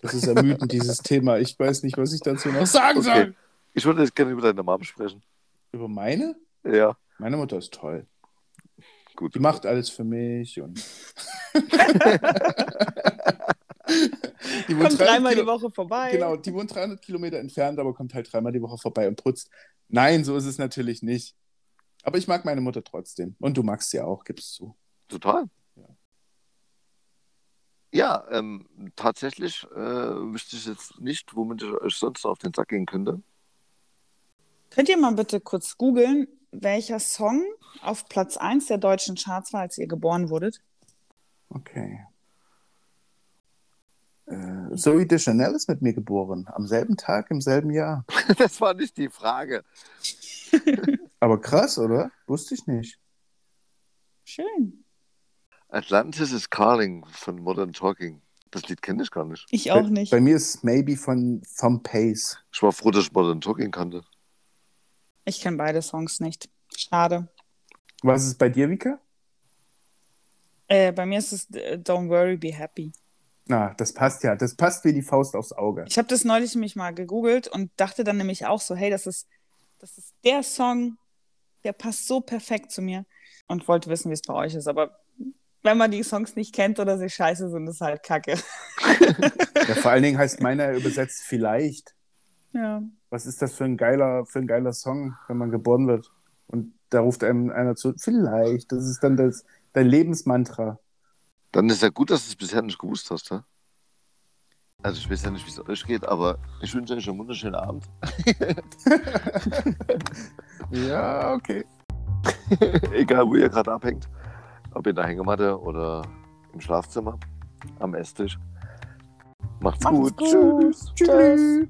[SPEAKER 3] Das ist ermüdend, dieses Thema. Ich weiß nicht, was ich dazu noch sagen
[SPEAKER 2] Okay.
[SPEAKER 3] soll.
[SPEAKER 2] Ich würde jetzt gerne über deine Mom sprechen.
[SPEAKER 3] Über meine?
[SPEAKER 2] Ja,
[SPEAKER 3] Meine Mutter ist toll.
[SPEAKER 2] gut.
[SPEAKER 3] Die macht alles für mich und. die wohnt
[SPEAKER 4] Kommt
[SPEAKER 3] 300
[SPEAKER 4] dreimal die Woche vorbei.
[SPEAKER 3] Genau, die wohnt 300 Kilometer entfernt, aber kommt halt dreimal die Woche vorbei und putzt. Nein, so ist es natürlich nicht. Aber ich mag meine Mutter trotzdem. Und du magst sie auch, gibst zu.
[SPEAKER 2] Total.
[SPEAKER 3] Ja.
[SPEAKER 2] Ja, ähm, tatsächlich äh, wüsste ich jetzt nicht, womit ich euch sonst noch auf den Sack gehen könnte.
[SPEAKER 4] Könnt ihr mal bitte kurz googeln, welcher Song auf Platz 1 der deutschen Charts war, als ihr geboren wurdet?
[SPEAKER 3] Okay. Äh, Zoe de Chanel ist mit mir geboren. Am selben Tag, im selben Jahr.
[SPEAKER 2] Das war nicht die Frage.
[SPEAKER 3] Aber krass, oder? Wusste ich nicht.
[SPEAKER 4] Schön.
[SPEAKER 2] Atlantis is Calling von Modern Talking. Das Lied kenne ich gar nicht.
[SPEAKER 4] Ich auch
[SPEAKER 3] bei,
[SPEAKER 4] nicht.
[SPEAKER 3] Bei mir ist Maybe von vom Pace.
[SPEAKER 2] Ich war froh, dass ich Modern Talking kannte.
[SPEAKER 4] Ich kenne beide Songs nicht. Schade.
[SPEAKER 3] Was ist bei dir, Vika?
[SPEAKER 4] Äh, bei mir ist es äh, Don't Worry, Be Happy.
[SPEAKER 3] Na, das passt ja. Das passt wie die Faust aufs Auge.
[SPEAKER 4] Ich habe das neulich nämlich mal gegoogelt und dachte dann nämlich auch so, hey, das ist, das ist der Song, der passt so perfekt zu mir. Und wollte wissen, wie es bei euch ist. Aber wenn man die Songs nicht kennt oder sie scheiße sind, ist halt kacke.
[SPEAKER 3] Ja, vor allen Dingen heißt meiner übersetzt vielleicht.
[SPEAKER 4] Ja.
[SPEAKER 3] Was ist das für ein geiler, für ein geiler Song, wenn man geboren wird? Und da ruft einem einer zu, vielleicht. Das ist dann das, dein Lebensmantra.
[SPEAKER 2] Dann ist ja gut, dass du es bisher nicht gewusst hast. Ja? Also ich weiß ja nicht, wie es euch geht, aber ich wünsche euch einen wunderschönen Abend.
[SPEAKER 3] Ja, okay.
[SPEAKER 2] Egal, wo ihr gerade abhängt. Ob in der Hängematte oder im Schlafzimmer, am Esstisch. Macht's,
[SPEAKER 4] Macht's
[SPEAKER 2] gut.
[SPEAKER 4] gut.
[SPEAKER 2] Tschüss.
[SPEAKER 4] Tschüss.